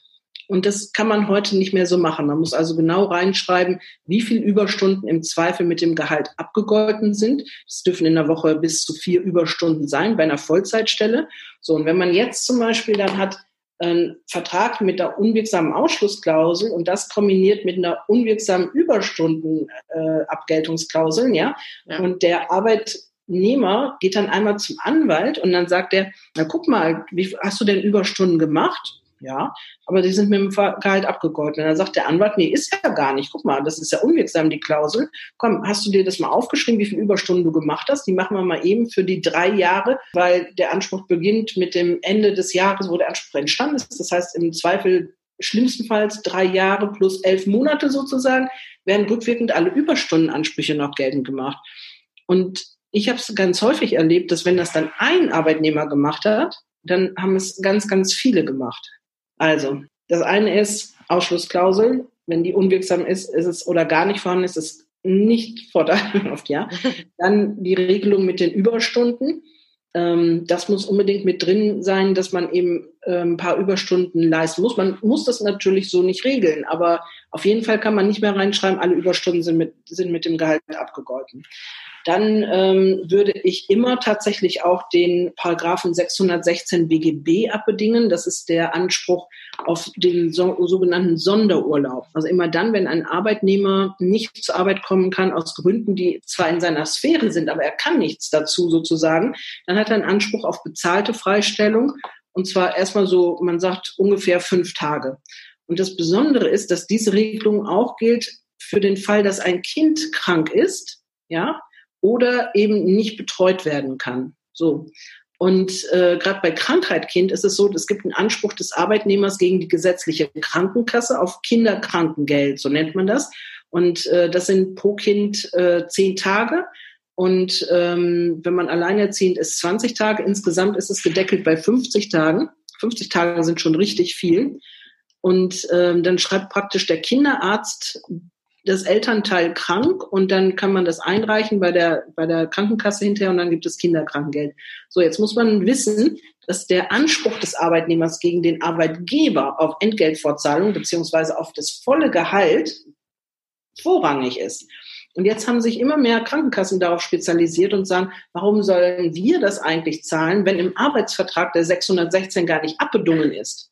Und das kann man heute nicht mehr so machen. Man muss also genau reinschreiben, wie viel Überstunden im Zweifel mit dem Gehalt abgegolten sind. Es dürfen in der Woche bis zu vier Überstunden sein bei einer Vollzeitstelle. So, und wenn man jetzt zum Beispiel dann hat einen Vertrag mit der unwirksamen Ausschlussklausel und das kombiniert mit einer unwirksamen Überstundenabgeltungsklausel, äh, ja, ja, und der Arbeit Nehmer geht dann einmal zum Anwalt und dann sagt er, na guck mal, wie hast du denn Überstunden gemacht? Ja, aber die sind mit dem Gehalt abgegolten. Und dann sagt der Anwalt, nee, ist ja gar nicht. Guck mal, das ist ja unwirksam, die Klausel. Komm, hast du dir das mal aufgeschrieben, wie viele Überstunden du gemacht hast? Die machen wir mal eben für die drei Jahre, weil der Anspruch beginnt mit dem Ende des Jahres, wo der Anspruch entstanden ist. Das heißt, im Zweifel schlimmstenfalls drei Jahre plus elf Monate sozusagen, werden rückwirkend alle Überstundenansprüche noch geltend gemacht. Und ich habe es ganz häufig erlebt, dass wenn das dann ein Arbeitnehmer gemacht hat, dann haben es ganz, ganz viele gemacht. Also, das eine ist Ausschlussklausel. Wenn die unwirksam ist, ist es oder gar nicht vorhanden ist, ist es nicht vorteilhaft, ja. Dann die Regelung mit den Überstunden. Ähm, das muss unbedingt mit drin sein, dass man eben ein paar Überstunden leisten muss. Man muss das natürlich so nicht regeln, aber auf jeden Fall kann man nicht mehr reinschreiben, alle Überstunden sind mit, sind mit dem Gehalt abgegolten dann ähm, würde ich immer tatsächlich auch den Paragraphen 616 BGB abbedingen. Das ist der Anspruch auf den so, sogenannten Sonderurlaub. Also immer dann, wenn ein Arbeitnehmer nicht zur Arbeit kommen kann aus Gründen, die zwar in seiner Sphäre sind, aber er kann nichts dazu sozusagen, dann hat er einen Anspruch auf bezahlte Freistellung. Und zwar erstmal so, man sagt ungefähr fünf Tage. Und das Besondere ist, dass diese Regelung auch gilt für den Fall, dass ein Kind krank ist, ja, oder eben nicht betreut werden kann. So. Und äh, gerade bei Krankheit Kind ist es so, es gibt einen Anspruch des Arbeitnehmers gegen die gesetzliche Krankenkasse auf Kinderkrankengeld, so nennt man das. Und äh, das sind pro Kind äh, zehn Tage. Und ähm, wenn man alleinerziehend ist, 20 Tage. Insgesamt ist es gedeckelt bei 50 Tagen. 50 Tage sind schon richtig viel. Und ähm, dann schreibt praktisch der Kinderarzt das Elternteil krank und dann kann man das einreichen bei der, bei der Krankenkasse hinterher und dann gibt es Kinderkrankengeld. So, jetzt muss man wissen, dass der Anspruch des Arbeitnehmers gegen den Arbeitgeber auf Entgeltfortzahlung beziehungsweise auf das volle Gehalt vorrangig ist. Und jetzt haben sich immer mehr Krankenkassen darauf spezialisiert und sagen, warum sollen wir das eigentlich zahlen, wenn im Arbeitsvertrag der 616 gar nicht abbedungen ist?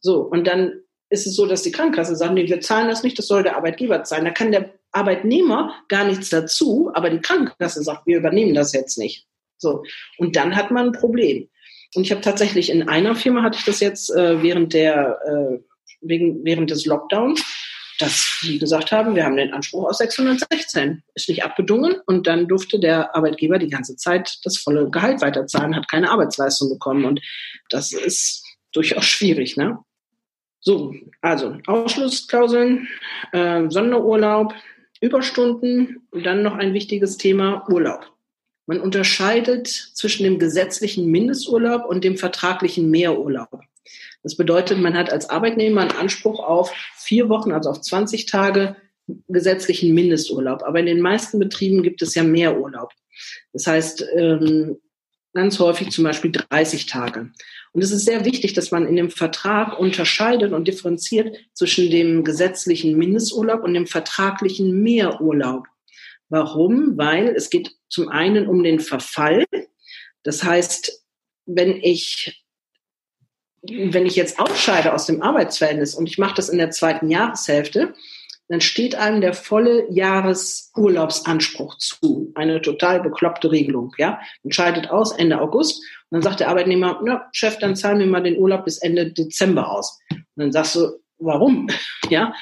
So, und dann ist es so, dass die Krankenkasse sagt, nee, wir zahlen das nicht, das soll der Arbeitgeber zahlen. Da kann der Arbeitnehmer gar nichts dazu, aber die Krankenkasse sagt, wir übernehmen das jetzt nicht. So. Und dann hat man ein Problem. Und ich habe tatsächlich in einer Firma hatte ich das jetzt äh, während der äh, wegen, während des Lockdowns, dass die gesagt haben, wir haben den Anspruch aus 616, ist nicht abbedungen und dann durfte der Arbeitgeber die ganze Zeit das volle Gehalt weiterzahlen, hat keine Arbeitsleistung bekommen und das ist durchaus schwierig, ne? So, also Ausschlussklauseln, äh, Sonderurlaub, Überstunden und dann noch ein wichtiges Thema Urlaub. Man unterscheidet zwischen dem gesetzlichen Mindesturlaub und dem vertraglichen Mehrurlaub. Das bedeutet, man hat als Arbeitnehmer einen Anspruch auf vier Wochen, also auf 20 Tage gesetzlichen Mindesturlaub. Aber in den meisten Betrieben gibt es ja Mehrurlaub. Das heißt, ähm, ganz häufig zum Beispiel 30 Tage. Und es ist sehr wichtig, dass man in dem Vertrag unterscheidet und differenziert zwischen dem gesetzlichen Mindesturlaub und dem vertraglichen Mehrurlaub. Warum? Weil es geht zum einen um den Verfall. Das heißt, wenn ich, wenn ich jetzt ausscheide aus dem Arbeitsverhältnis und ich mache das in der zweiten Jahreshälfte, dann steht einem der volle Jahresurlaubsanspruch zu. Eine total bekloppte Regelung, ja. Man scheidet aus Ende August und dann sagt der Arbeitnehmer, na, Chef, dann zahlen wir mal den Urlaub bis Ende Dezember aus. Und dann sagst du, warum? Ja,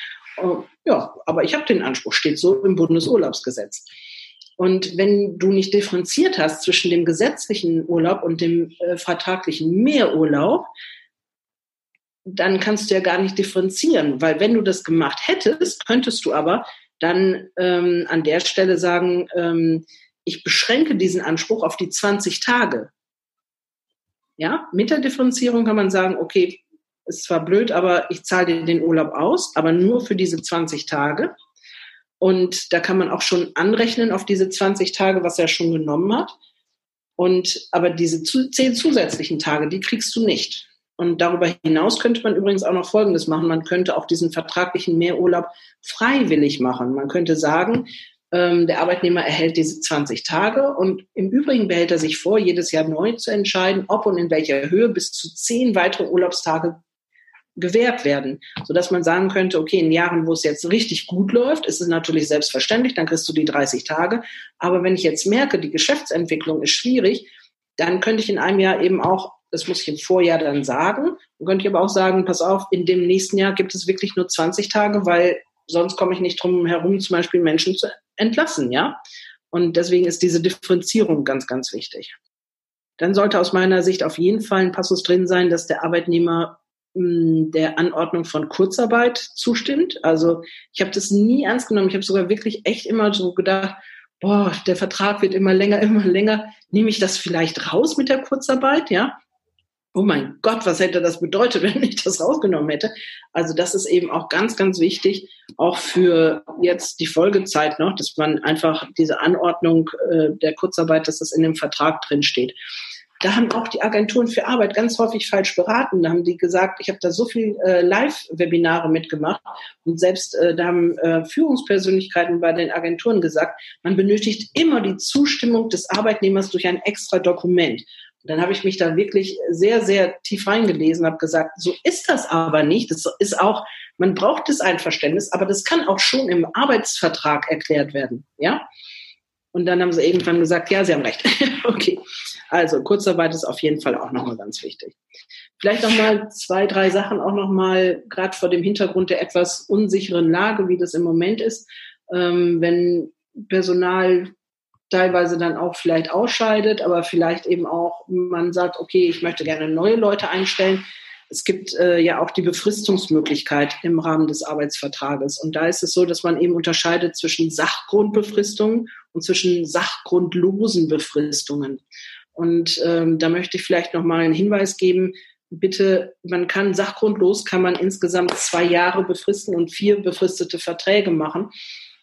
ja, aber ich habe den Anspruch, steht so im Bundesurlaubsgesetz. Und wenn du nicht differenziert hast zwischen dem gesetzlichen Urlaub und dem äh, vertraglichen Mehrurlaub, dann kannst du ja gar nicht differenzieren, weil wenn du das gemacht hättest, könntest du aber dann ähm, an der Stelle sagen, ähm, ich beschränke diesen Anspruch auf die 20 Tage. Ja, mit der Differenzierung kann man sagen, okay, ist zwar blöd, aber ich zahle dir den Urlaub aus, aber nur für diese 20 Tage. Und da kann man auch schon anrechnen auf diese 20 Tage, was er schon genommen hat. Und aber diese zehn zusätzlichen Tage, die kriegst du nicht. Und darüber hinaus könnte man übrigens auch noch Folgendes machen. Man könnte auch diesen vertraglichen Mehrurlaub freiwillig machen. Man könnte sagen, ähm, der Arbeitnehmer erhält diese 20 Tage und im Übrigen behält er sich vor, jedes Jahr neu zu entscheiden, ob und in welcher Höhe bis zu zehn weitere Urlaubstage gewährt werden, sodass man sagen könnte, okay, in Jahren, wo es jetzt richtig gut läuft, ist es natürlich selbstverständlich, dann kriegst du die 30 Tage. Aber wenn ich jetzt merke, die Geschäftsentwicklung ist schwierig, dann könnte ich in einem Jahr eben auch, das muss ich im Vorjahr dann sagen, dann könnte ich aber auch sagen, pass auf, in dem nächsten Jahr gibt es wirklich nur 20 Tage, weil sonst komme ich nicht drum herum, zum Beispiel Menschen zu entlassen, ja. Und deswegen ist diese Differenzierung ganz, ganz wichtig. Dann sollte aus meiner Sicht auf jeden Fall ein Passus drin sein, dass der Arbeitnehmer hm, der Anordnung von Kurzarbeit zustimmt. Also ich habe das nie ernst genommen. Ich habe sogar wirklich echt immer so gedacht, boah, der Vertrag wird immer länger, immer länger. Nehme ich das vielleicht raus mit der Kurzarbeit, ja? Oh mein Gott, was hätte das bedeutet, wenn ich das rausgenommen hätte? Also das ist eben auch ganz, ganz wichtig, auch für jetzt die Folgezeit noch, dass man einfach diese Anordnung äh, der Kurzarbeit, dass das in dem Vertrag drin steht. Da haben auch die Agenturen für Arbeit ganz häufig falsch beraten. Da haben die gesagt, ich habe da so viel äh, Live-Webinare mitgemacht und selbst äh, da haben äh, Führungspersönlichkeiten bei den Agenturen gesagt, man benötigt immer die Zustimmung des Arbeitnehmers durch ein extra Dokument. Dann habe ich mich da wirklich sehr, sehr tief reingelesen, habe gesagt, so ist das aber nicht. Das ist auch, man braucht das Einverständnis, aber das kann auch schon im Arbeitsvertrag erklärt werden, ja. Und dann haben sie irgendwann gesagt, ja, sie haben recht. okay. Also Kurzarbeit ist auf jeden Fall auch nochmal ganz wichtig. Vielleicht nochmal zwei, drei Sachen auch nochmal, gerade vor dem Hintergrund der etwas unsicheren Lage, wie das im Moment ist. Ähm, wenn Personal teilweise dann auch vielleicht ausscheidet, aber vielleicht eben auch man sagt, okay, ich möchte gerne neue Leute einstellen. Es gibt äh, ja auch die Befristungsmöglichkeit im Rahmen des Arbeitsvertrages. Und da ist es so, dass man eben unterscheidet zwischen Sachgrundbefristungen und zwischen sachgrundlosen Befristungen. Und ähm, da möchte ich vielleicht noch mal einen Hinweis geben. Bitte, man kann sachgrundlos, kann man insgesamt zwei Jahre befristen und vier befristete Verträge machen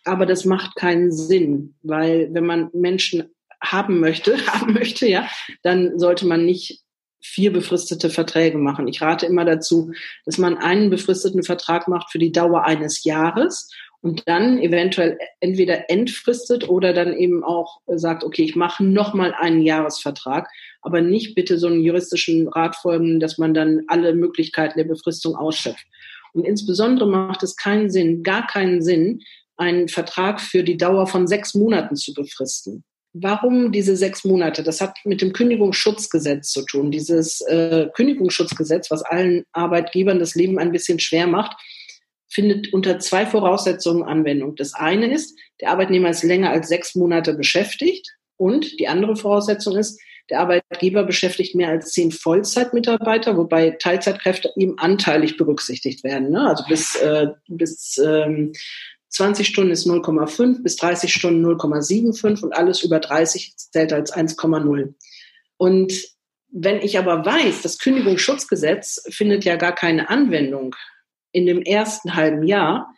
aber das macht keinen Sinn, weil wenn man Menschen haben möchte, haben möchte, ja, dann sollte man nicht vier befristete Verträge machen. Ich rate immer dazu, dass man einen befristeten Vertrag macht für die Dauer eines Jahres und dann eventuell entweder entfristet oder dann eben auch sagt, okay, ich mache nochmal einen Jahresvertrag, aber nicht bitte so einen juristischen Rat folgen, dass man dann alle Möglichkeiten der Befristung ausschöpft. Und insbesondere macht es keinen Sinn, gar keinen Sinn, einen Vertrag für die Dauer von sechs Monaten zu befristen. Warum diese sechs Monate? Das hat mit dem Kündigungsschutzgesetz zu tun. Dieses äh, Kündigungsschutzgesetz, was allen Arbeitgebern das Leben ein bisschen schwer macht, findet unter zwei Voraussetzungen Anwendung. Das eine ist, der Arbeitnehmer ist länger als sechs Monate beschäftigt. Und die andere Voraussetzung ist, der Arbeitgeber beschäftigt mehr als zehn Vollzeitmitarbeiter, wobei Teilzeitkräfte eben anteilig berücksichtigt werden. Ne? Also bis, äh, bis ähm, 20 Stunden ist 0,5 bis 30 Stunden 0,75 und alles über 30 zählt als 1,0. Und wenn ich aber weiß, das Kündigungsschutzgesetz findet ja gar keine Anwendung in dem ersten halben Jahr,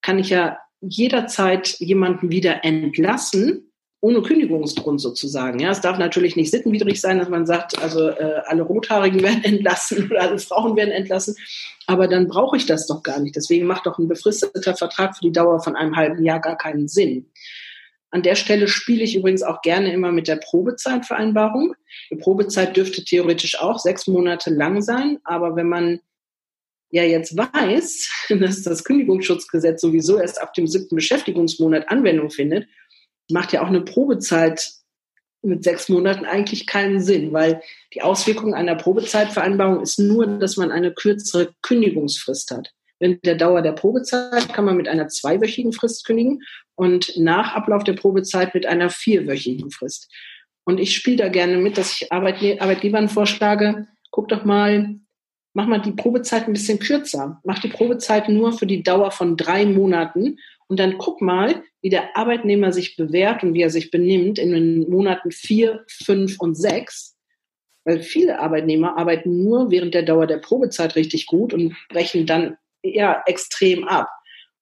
kann ich ja jederzeit jemanden wieder entlassen, ohne Kündigungsgrund sozusagen. Ja, es darf natürlich nicht sittenwidrig sein, dass man sagt, also äh, alle Rothaarigen werden entlassen oder alle Frauen werden entlassen. Aber dann brauche ich das doch gar nicht. Deswegen macht doch ein befristeter Vertrag für die Dauer von einem halben Jahr gar keinen Sinn. An der Stelle spiele ich übrigens auch gerne immer mit der Probezeitvereinbarung. Die Probezeit dürfte theoretisch auch sechs Monate lang sein, aber wenn man ja jetzt weiß, dass das Kündigungsschutzgesetz sowieso erst ab dem siebten Beschäftigungsmonat Anwendung findet macht ja auch eine Probezeit mit sechs Monaten eigentlich keinen Sinn, weil die Auswirkung einer Probezeitvereinbarung ist nur, dass man eine kürzere Kündigungsfrist hat. Während der Dauer der Probezeit kann man mit einer zweiwöchigen Frist kündigen und nach Ablauf der Probezeit mit einer vierwöchigen Frist. Und ich spiele da gerne mit, dass ich Arbeitge Arbeitgebern vorschlage, guck doch mal, mach mal die Probezeit ein bisschen kürzer. Mach die Probezeit nur für die Dauer von drei Monaten und dann guck mal, wie der Arbeitnehmer sich bewährt und wie er sich benimmt in den Monaten vier, fünf und sechs. Weil viele Arbeitnehmer arbeiten nur während der Dauer der Probezeit richtig gut und brechen dann eher extrem ab.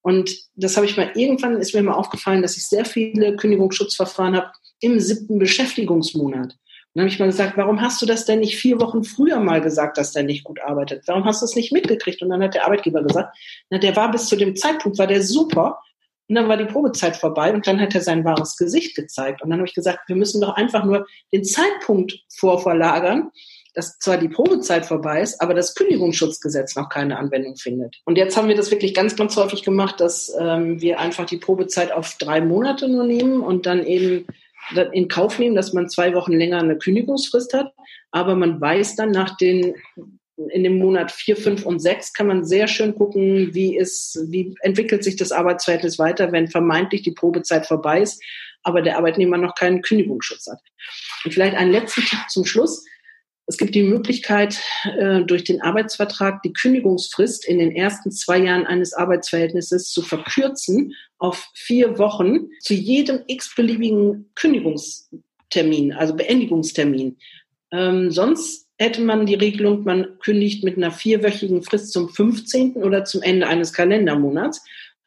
Und das habe ich mal irgendwann ist mir mal aufgefallen, dass ich sehr viele Kündigungsschutzverfahren habe im siebten Beschäftigungsmonat. Und dann habe ich mal gesagt, warum hast du das denn nicht vier Wochen früher mal gesagt, dass der nicht gut arbeitet? Warum hast du es nicht mitgekriegt? Und dann hat der Arbeitgeber gesagt, na, der war bis zu dem Zeitpunkt, war der super. Und dann war die Probezeit vorbei und dann hat er sein wahres Gesicht gezeigt. Und dann habe ich gesagt, wir müssen doch einfach nur den Zeitpunkt vorverlagern, dass zwar die Probezeit vorbei ist, aber das Kündigungsschutzgesetz noch keine Anwendung findet. Und jetzt haben wir das wirklich ganz, ganz häufig gemacht, dass ähm, wir einfach die Probezeit auf drei Monate nur nehmen und dann eben in Kauf nehmen, dass man zwei Wochen länger eine Kündigungsfrist hat. Aber man weiß dann nach den in dem Monat vier, fünf und sechs kann man sehr schön gucken, wie ist, wie entwickelt sich das Arbeitsverhältnis weiter, wenn vermeintlich die Probezeit vorbei ist, aber der Arbeitnehmer noch keinen Kündigungsschutz hat. Und vielleicht einen letzten Tipp zum Schluss. Es gibt die Möglichkeit, äh, durch den Arbeitsvertrag die Kündigungsfrist in den ersten zwei Jahren eines Arbeitsverhältnisses zu verkürzen auf vier Wochen zu jedem x-beliebigen Kündigungstermin, also Beendigungstermin. Ähm, sonst hätte man die Regelung, man kündigt mit einer vierwöchigen Frist zum 15. oder zum Ende eines Kalendermonats.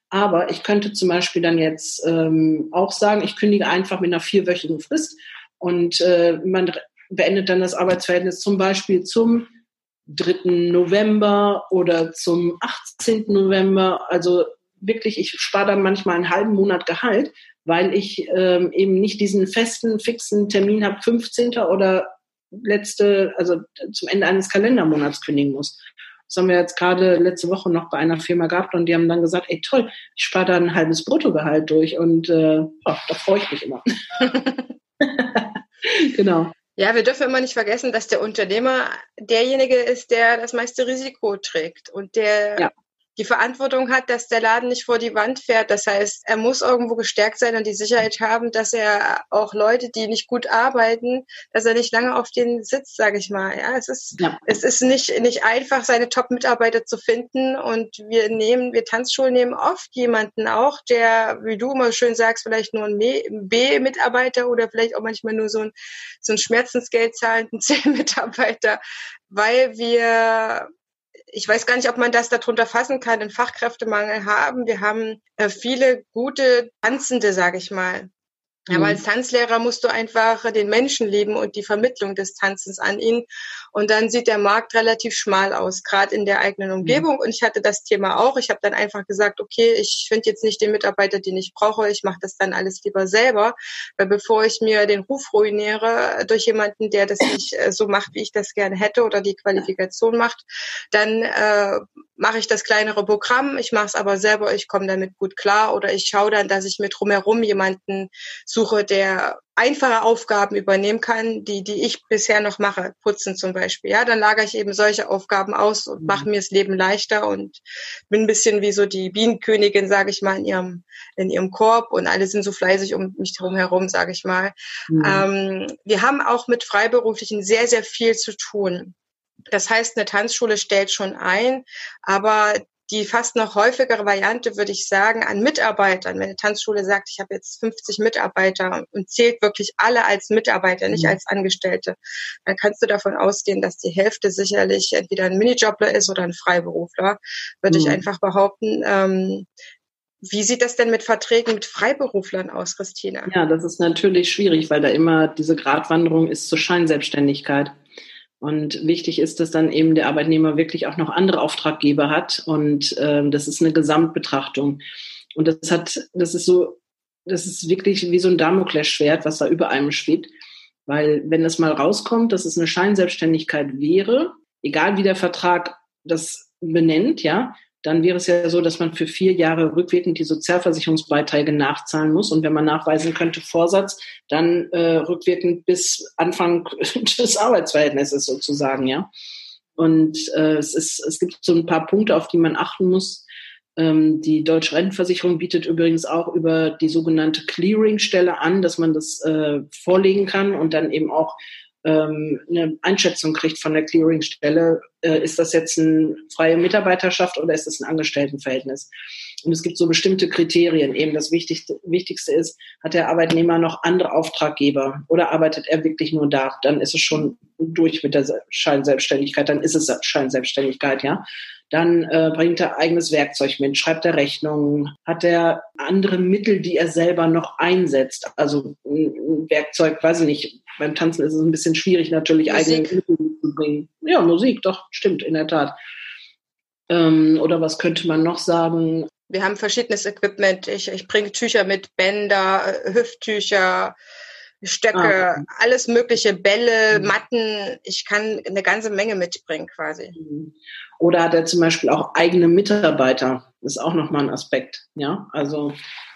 Aber ich könnte zum Beispiel dann jetzt ähm, auch sagen, ich kündige einfach mit einer vierwöchigen Frist und äh, man beendet dann das Arbeitsverhältnis zum Beispiel zum 3. November oder zum 18. November. Also wirklich, ich spare dann manchmal einen halben Monat Gehalt, weil ich ähm, eben nicht diesen festen, fixen Termin habe, 15. oder letzte, also zum Ende eines Kalendermonats kündigen muss. Das haben wir jetzt gerade letzte Woche noch bei einer Firma gehabt und die haben dann gesagt, ey toll, ich spare da ein halbes Bruttogehalt durch und äh, oh, da freue ich mich immer.
genau. Ja, wir dürfen immer nicht vergessen, dass der Unternehmer derjenige ist, der das meiste Risiko trägt und der ja die Verantwortung hat, dass der Laden nicht vor die Wand fährt. Das heißt, er muss irgendwo gestärkt sein und die Sicherheit haben, dass er auch Leute, die nicht gut arbeiten, dass er nicht lange auf den sitzt, sage ich mal. Ja, es ist ja. es ist nicht nicht einfach, seine Top-Mitarbeiter zu finden. Und wir nehmen, wir Tanzschulen nehmen oft jemanden auch, der, wie du immer schön sagst, vielleicht nur ein B-Mitarbeiter oder vielleicht auch manchmal nur so ein so ein Schmerzensgeld zahlenden C-Mitarbeiter, weil wir ich weiß gar nicht, ob man das darunter fassen kann, einen Fachkräftemangel haben. Wir haben äh, viele gute Tanzende, sage ich mal. Aber mhm. als Tanzlehrer musst du einfach den Menschen lieben und die Vermittlung des Tanzens an ihn. Und dann sieht der Markt relativ schmal aus, gerade in der eigenen mhm. Umgebung. Und ich hatte das Thema auch. Ich habe dann einfach gesagt, okay, ich finde jetzt nicht den Mitarbeiter, den ich brauche. Ich mache das dann alles lieber selber. Weil bevor ich mir den Ruf ruiniere durch jemanden, der das nicht äh, so macht, wie ich das gerne hätte oder die Qualifikation macht, dann äh, mache ich das kleinere Programm. Ich mache es aber selber. Ich komme damit gut klar. Oder ich schaue dann, dass ich mit drumherum jemanden suche, der einfache Aufgaben übernehmen kann, die, die ich bisher noch mache, putzen zum Beispiel. Ja, dann lagere ich eben solche Aufgaben aus und mache mhm. mir das Leben leichter und bin ein bisschen wie so die Bienenkönigin, sage ich mal, in ihrem, in ihrem Korb und alle sind so fleißig um mich herum herum, sage ich mal. Mhm. Ähm, wir haben auch mit Freiberuflichen sehr, sehr viel zu tun. Das heißt, eine Tanzschule stellt schon ein, aber die fast noch häufigere Variante, würde ich sagen, an Mitarbeitern. Wenn eine Tanzschule sagt, ich habe jetzt 50 Mitarbeiter und zählt wirklich alle als Mitarbeiter, nicht mhm. als Angestellte, dann kannst du davon ausgehen, dass die Hälfte sicherlich entweder ein Minijobler ist oder ein Freiberufler, würde mhm. ich einfach behaupten. Ähm, wie sieht das denn mit Verträgen mit Freiberuflern aus, Christina?
Ja, das ist natürlich schwierig, weil da immer diese Gratwanderung ist zur Scheinselbstständigkeit. Und wichtig ist, dass dann eben der Arbeitnehmer wirklich auch noch andere Auftraggeber hat. Und ähm, das ist eine Gesamtbetrachtung. Und das hat, das ist so, das ist wirklich wie so ein Damoklesschwert, was da über einem schwebt. Weil wenn das mal rauskommt, dass es eine Scheinselbstständigkeit wäre, egal wie der Vertrag das benennt, ja, dann wäre es ja so, dass man für vier Jahre rückwirkend die Sozialversicherungsbeiträge nachzahlen muss. Und wenn man nachweisen könnte Vorsatz, dann äh, rückwirkend bis Anfang des Arbeitsverhältnisses sozusagen, ja. Und äh, es, ist, es gibt so ein paar Punkte, auf die man achten muss. Ähm, die Deutsche Rentenversicherung bietet übrigens auch über die sogenannte Clearingstelle an, dass man das äh, vorlegen kann und dann eben auch ähm, eine Einschätzung kriegt von der Clearingstelle, äh, ist das jetzt eine freie Mitarbeiterschaft oder ist das ein Angestelltenverhältnis? Und es gibt so bestimmte Kriterien. Eben das Wichtigste, Wichtigste ist, hat der Arbeitnehmer noch andere Auftraggeber oder arbeitet er wirklich nur da? Dann ist es schon durch mit der Scheinselbstständigkeit. Dann ist es Scheinselbstständigkeit, ja. Dann äh, bringt er eigenes Werkzeug mit, schreibt er Rechnungen, hat er andere Mittel, die er selber noch einsetzt. Also ein Werkzeug, weiß ich nicht, beim Tanzen ist es ein bisschen schwierig, natürlich eigene Mittel zu bringen. Ja, Musik, doch, stimmt, in der Tat. Ähm, oder was könnte man noch sagen?
Wir haben verschiedenes Equipment. Ich, ich bringe Tücher mit, Bänder, äh, Hüfttücher, Stöcke, ah, okay. alles mögliche, Bälle, mhm. Matten. Ich kann eine ganze Menge mitbringen quasi. Mhm.
Oder hat er zum Beispiel auch eigene Mitarbeiter? Das ist auch nochmal ein Aspekt. Ja, also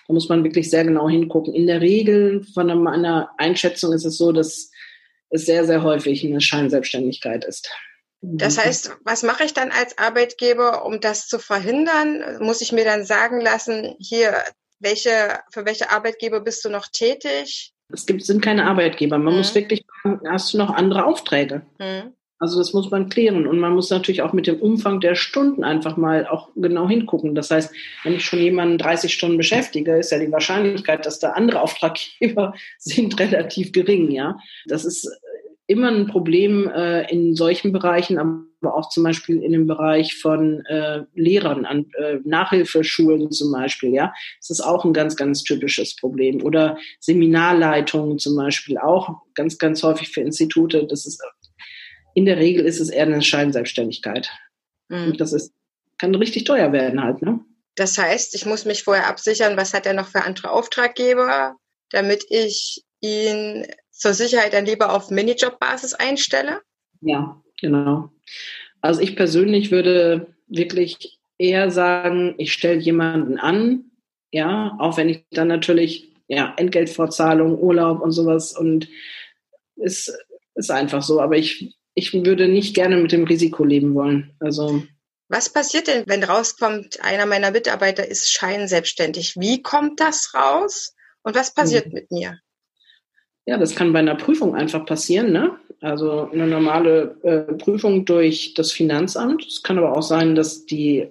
da muss man wirklich sehr genau hingucken. In der Regel von meiner Einschätzung ist es so, dass es sehr, sehr häufig eine Scheinselbstständigkeit ist.
Das heißt, was mache ich dann als Arbeitgeber, um das zu verhindern? Muss ich mir dann sagen lassen, hier, welche, für welche Arbeitgeber bist du noch tätig?
Es gibt, sind keine Arbeitgeber. Man mhm. muss wirklich fragen, hast du noch andere Aufträge? Mhm. Also das muss man klären und man muss natürlich auch mit dem Umfang der Stunden einfach mal auch genau hingucken. Das heißt, wenn ich schon jemanden 30 Stunden beschäftige, ist ja die Wahrscheinlichkeit, dass da andere Auftraggeber sind, relativ gering. Ja, das ist immer ein Problem äh, in solchen Bereichen, aber auch zum Beispiel in dem Bereich von äh, Lehrern an äh, Nachhilfeschulen zum Beispiel. Ja, das ist auch ein ganz, ganz typisches Problem. Oder Seminarleitungen zum Beispiel auch ganz, ganz häufig für Institute. Das ist in der Regel ist es eher eine Scheinselbstständigkeit. Mhm. Und das ist, kann richtig teuer werden halt, ne?
Das heißt, ich muss mich vorher absichern, was hat er noch für andere Auftraggeber, damit ich ihn zur Sicherheit dann lieber auf Minijob-Basis einstelle?
Ja, genau. Also ich persönlich würde wirklich eher sagen, ich stelle jemanden an, ja, auch wenn ich dann natürlich, ja, Entgeltvorzahlung, Urlaub und sowas und ist, ist einfach so, aber ich ich würde nicht gerne mit dem Risiko leben wollen. Also
was passiert denn, wenn rauskommt, einer meiner Mitarbeiter ist scheinselbstständig? Wie kommt das raus und was passiert mhm. mit mir?
Ja, das kann bei einer Prüfung einfach passieren. Ne? Also eine normale äh, Prüfung durch das Finanzamt. Es kann aber auch sein, dass die,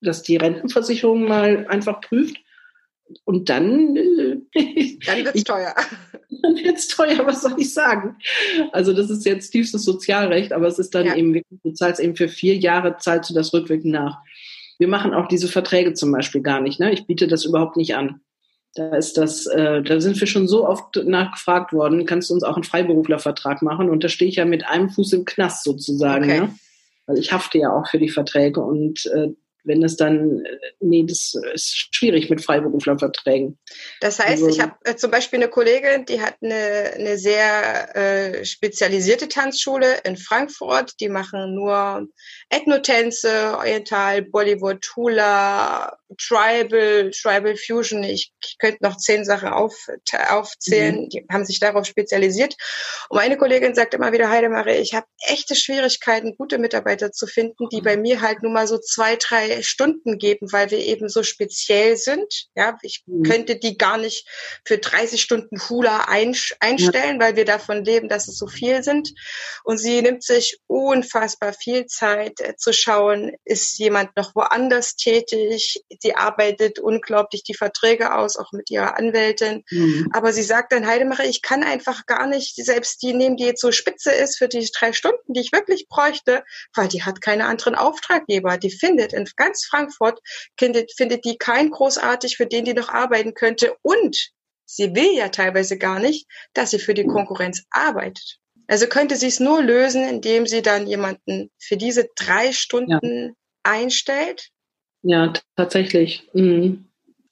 dass die Rentenversicherung mal einfach prüft. Und dann. Äh,
dann wird's teuer.
Dann wird's teuer, was soll ich sagen? Also, das ist jetzt tiefstes Sozialrecht, aber es ist dann ja. eben du zahlst eben für vier Jahre, zahlst du das rückwirkend nach. Wir machen auch diese Verträge zum Beispiel gar nicht. Ne? Ich biete das überhaupt nicht an. Da ist das, äh, da sind wir schon so oft nachgefragt worden, kannst du uns auch einen Freiberuflervertrag machen? Und da stehe ich ja mit einem Fuß im Knast sozusagen. Okay. Ne? Weil ich hafte ja auch für die Verträge und äh, wenn es dann, äh, nee, das ist schwierig mit Freiberuflerverträgen.
Das heißt, also, ich habe äh, zum Beispiel eine Kollegin, die hat eine, eine sehr äh, spezialisierte Tanzschule in Frankfurt. Die machen nur Ethnotänze, Oriental, Bollywood, Hula, Tribal, Tribal Fusion. Ich, ich könnte noch zehn Sachen auf, aufzählen. Mhm. Die haben sich darauf spezialisiert. Und meine Kollegin sagt immer wieder, Heidemarie, ich habe echte Schwierigkeiten, gute Mitarbeiter zu finden, die bei mir halt nur mal so zwei, drei Stunden geben, weil wir eben so speziell sind. Ja, ich mhm. könnte die gar nicht für 30 Stunden Hula einstellen, ja. weil wir davon leben, dass es so viel sind. Und sie nimmt sich unfassbar viel Zeit äh, zu schauen, ist jemand noch woanders tätig? Sie arbeitet unglaublich die Verträge aus, auch mit ihrer Anwältin. Mhm. Aber sie sagt dann, Heidemacher, ich kann einfach gar nicht selbst die nehmen, die jetzt so spitze ist für die drei Stunden, die ich wirklich bräuchte, weil die hat keine anderen Auftraggeber. Die findet in ganz Frankfurt, findet, findet die kein großartig, für den die noch arbeiten könnte. Und sie will ja teilweise gar nicht, dass sie für die Konkurrenz arbeitet. Also könnte sie es nur lösen, indem sie dann jemanden für diese drei Stunden ja. einstellt.
Ja, tatsächlich. Mhm.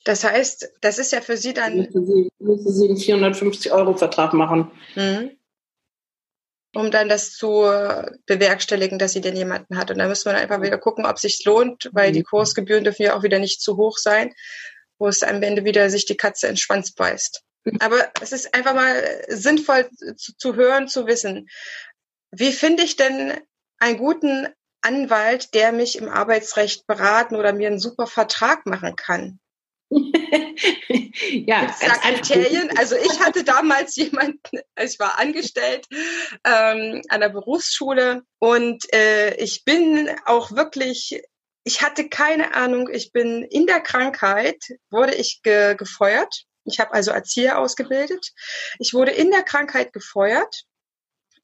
Das heißt, das ist ja für sie dann.
Müsste sie, müsste sie einen 450 Euro Vertrag machen. Mhm.
Um dann das zu bewerkstelligen, dass sie denn jemanden hat. Und da müssen wir einfach wieder gucken, ob es sich lohnt, weil mhm. die Kursgebühren dürfen ja auch wieder nicht zu hoch sein, wo es am Ende wieder sich die Katze in den Schwanz beißt. Aber es ist einfach mal sinnvoll zu, zu hören, zu wissen. Wie finde ich denn einen guten Anwalt, der mich im Arbeitsrecht beraten oder mir einen super Vertrag machen kann? ja, ganz Kriterien. Also ich hatte damals jemanden, ich war angestellt ähm, an der Berufsschule und äh, ich bin auch wirklich, ich hatte keine Ahnung, ich bin in der Krankheit, wurde ich ge gefeuert. Ich habe also Erzieher ausgebildet. Ich wurde in der Krankheit gefeuert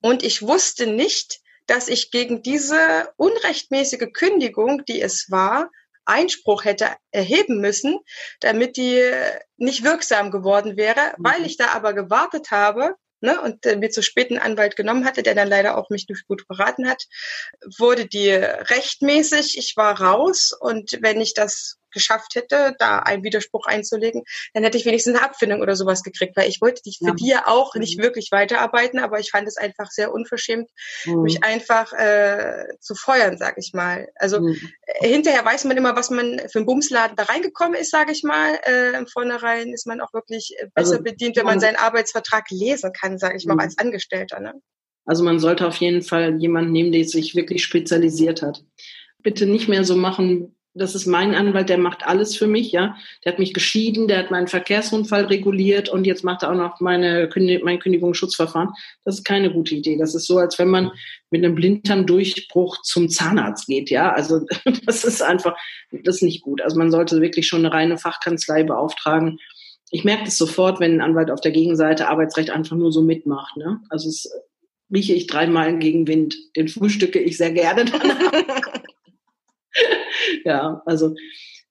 und ich wusste nicht, dass ich gegen diese unrechtmäßige Kündigung, die es war, Einspruch hätte erheben müssen, damit die nicht wirksam geworden wäre. Mhm. Weil ich da aber gewartet habe, ne, und äh, mir zu späten Anwalt genommen hatte, der dann leider auch mich nicht gut beraten hat, wurde die rechtmäßig. Ich war raus und wenn ich das geschafft hätte, da einen Widerspruch einzulegen, dann hätte ich wenigstens eine Abfindung oder sowas gekriegt, weil ich wollte die für ja. die ja auch nicht mhm. wirklich weiterarbeiten, aber ich fand es einfach sehr unverschämt, mhm. mich einfach äh, zu feuern, sag ich mal. Also mhm. Äh, hinterher weiß man immer, was man für einen Bumsladen da reingekommen ist, sage ich mal. Äh, Im Vornherein ist man auch wirklich äh, besser also, bedient, wenn man seinen Arbeitsvertrag lesen kann, sage ich mal, mhm. als Angestellter. Ne?
Also man sollte auf jeden Fall jemanden nehmen, der sich wirklich spezialisiert hat. Bitte nicht mehr so machen, das ist mein Anwalt, der macht alles für mich, ja. Der hat mich geschieden, der hat meinen Verkehrsunfall reguliert und jetzt macht er auch noch meine, mein Kündigungsschutzverfahren. Das ist keine gute Idee. Das ist so, als wenn man mit einem Blinddarmdurchbruch zum Zahnarzt geht, ja. Also das ist einfach, das ist nicht gut. Also man sollte wirklich schon eine reine Fachkanzlei beauftragen. Ich merke das sofort, wenn ein Anwalt auf der Gegenseite Arbeitsrecht einfach nur so mitmacht, ne. Also es rieche ich dreimal gegen Wind. Den frühstücke ich sehr gerne danach. ja, also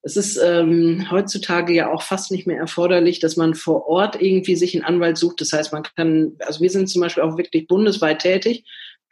es ist ähm, heutzutage ja auch fast nicht mehr erforderlich, dass man vor Ort irgendwie sich einen Anwalt sucht. Das heißt, man kann, also wir sind zum Beispiel auch wirklich bundesweit tätig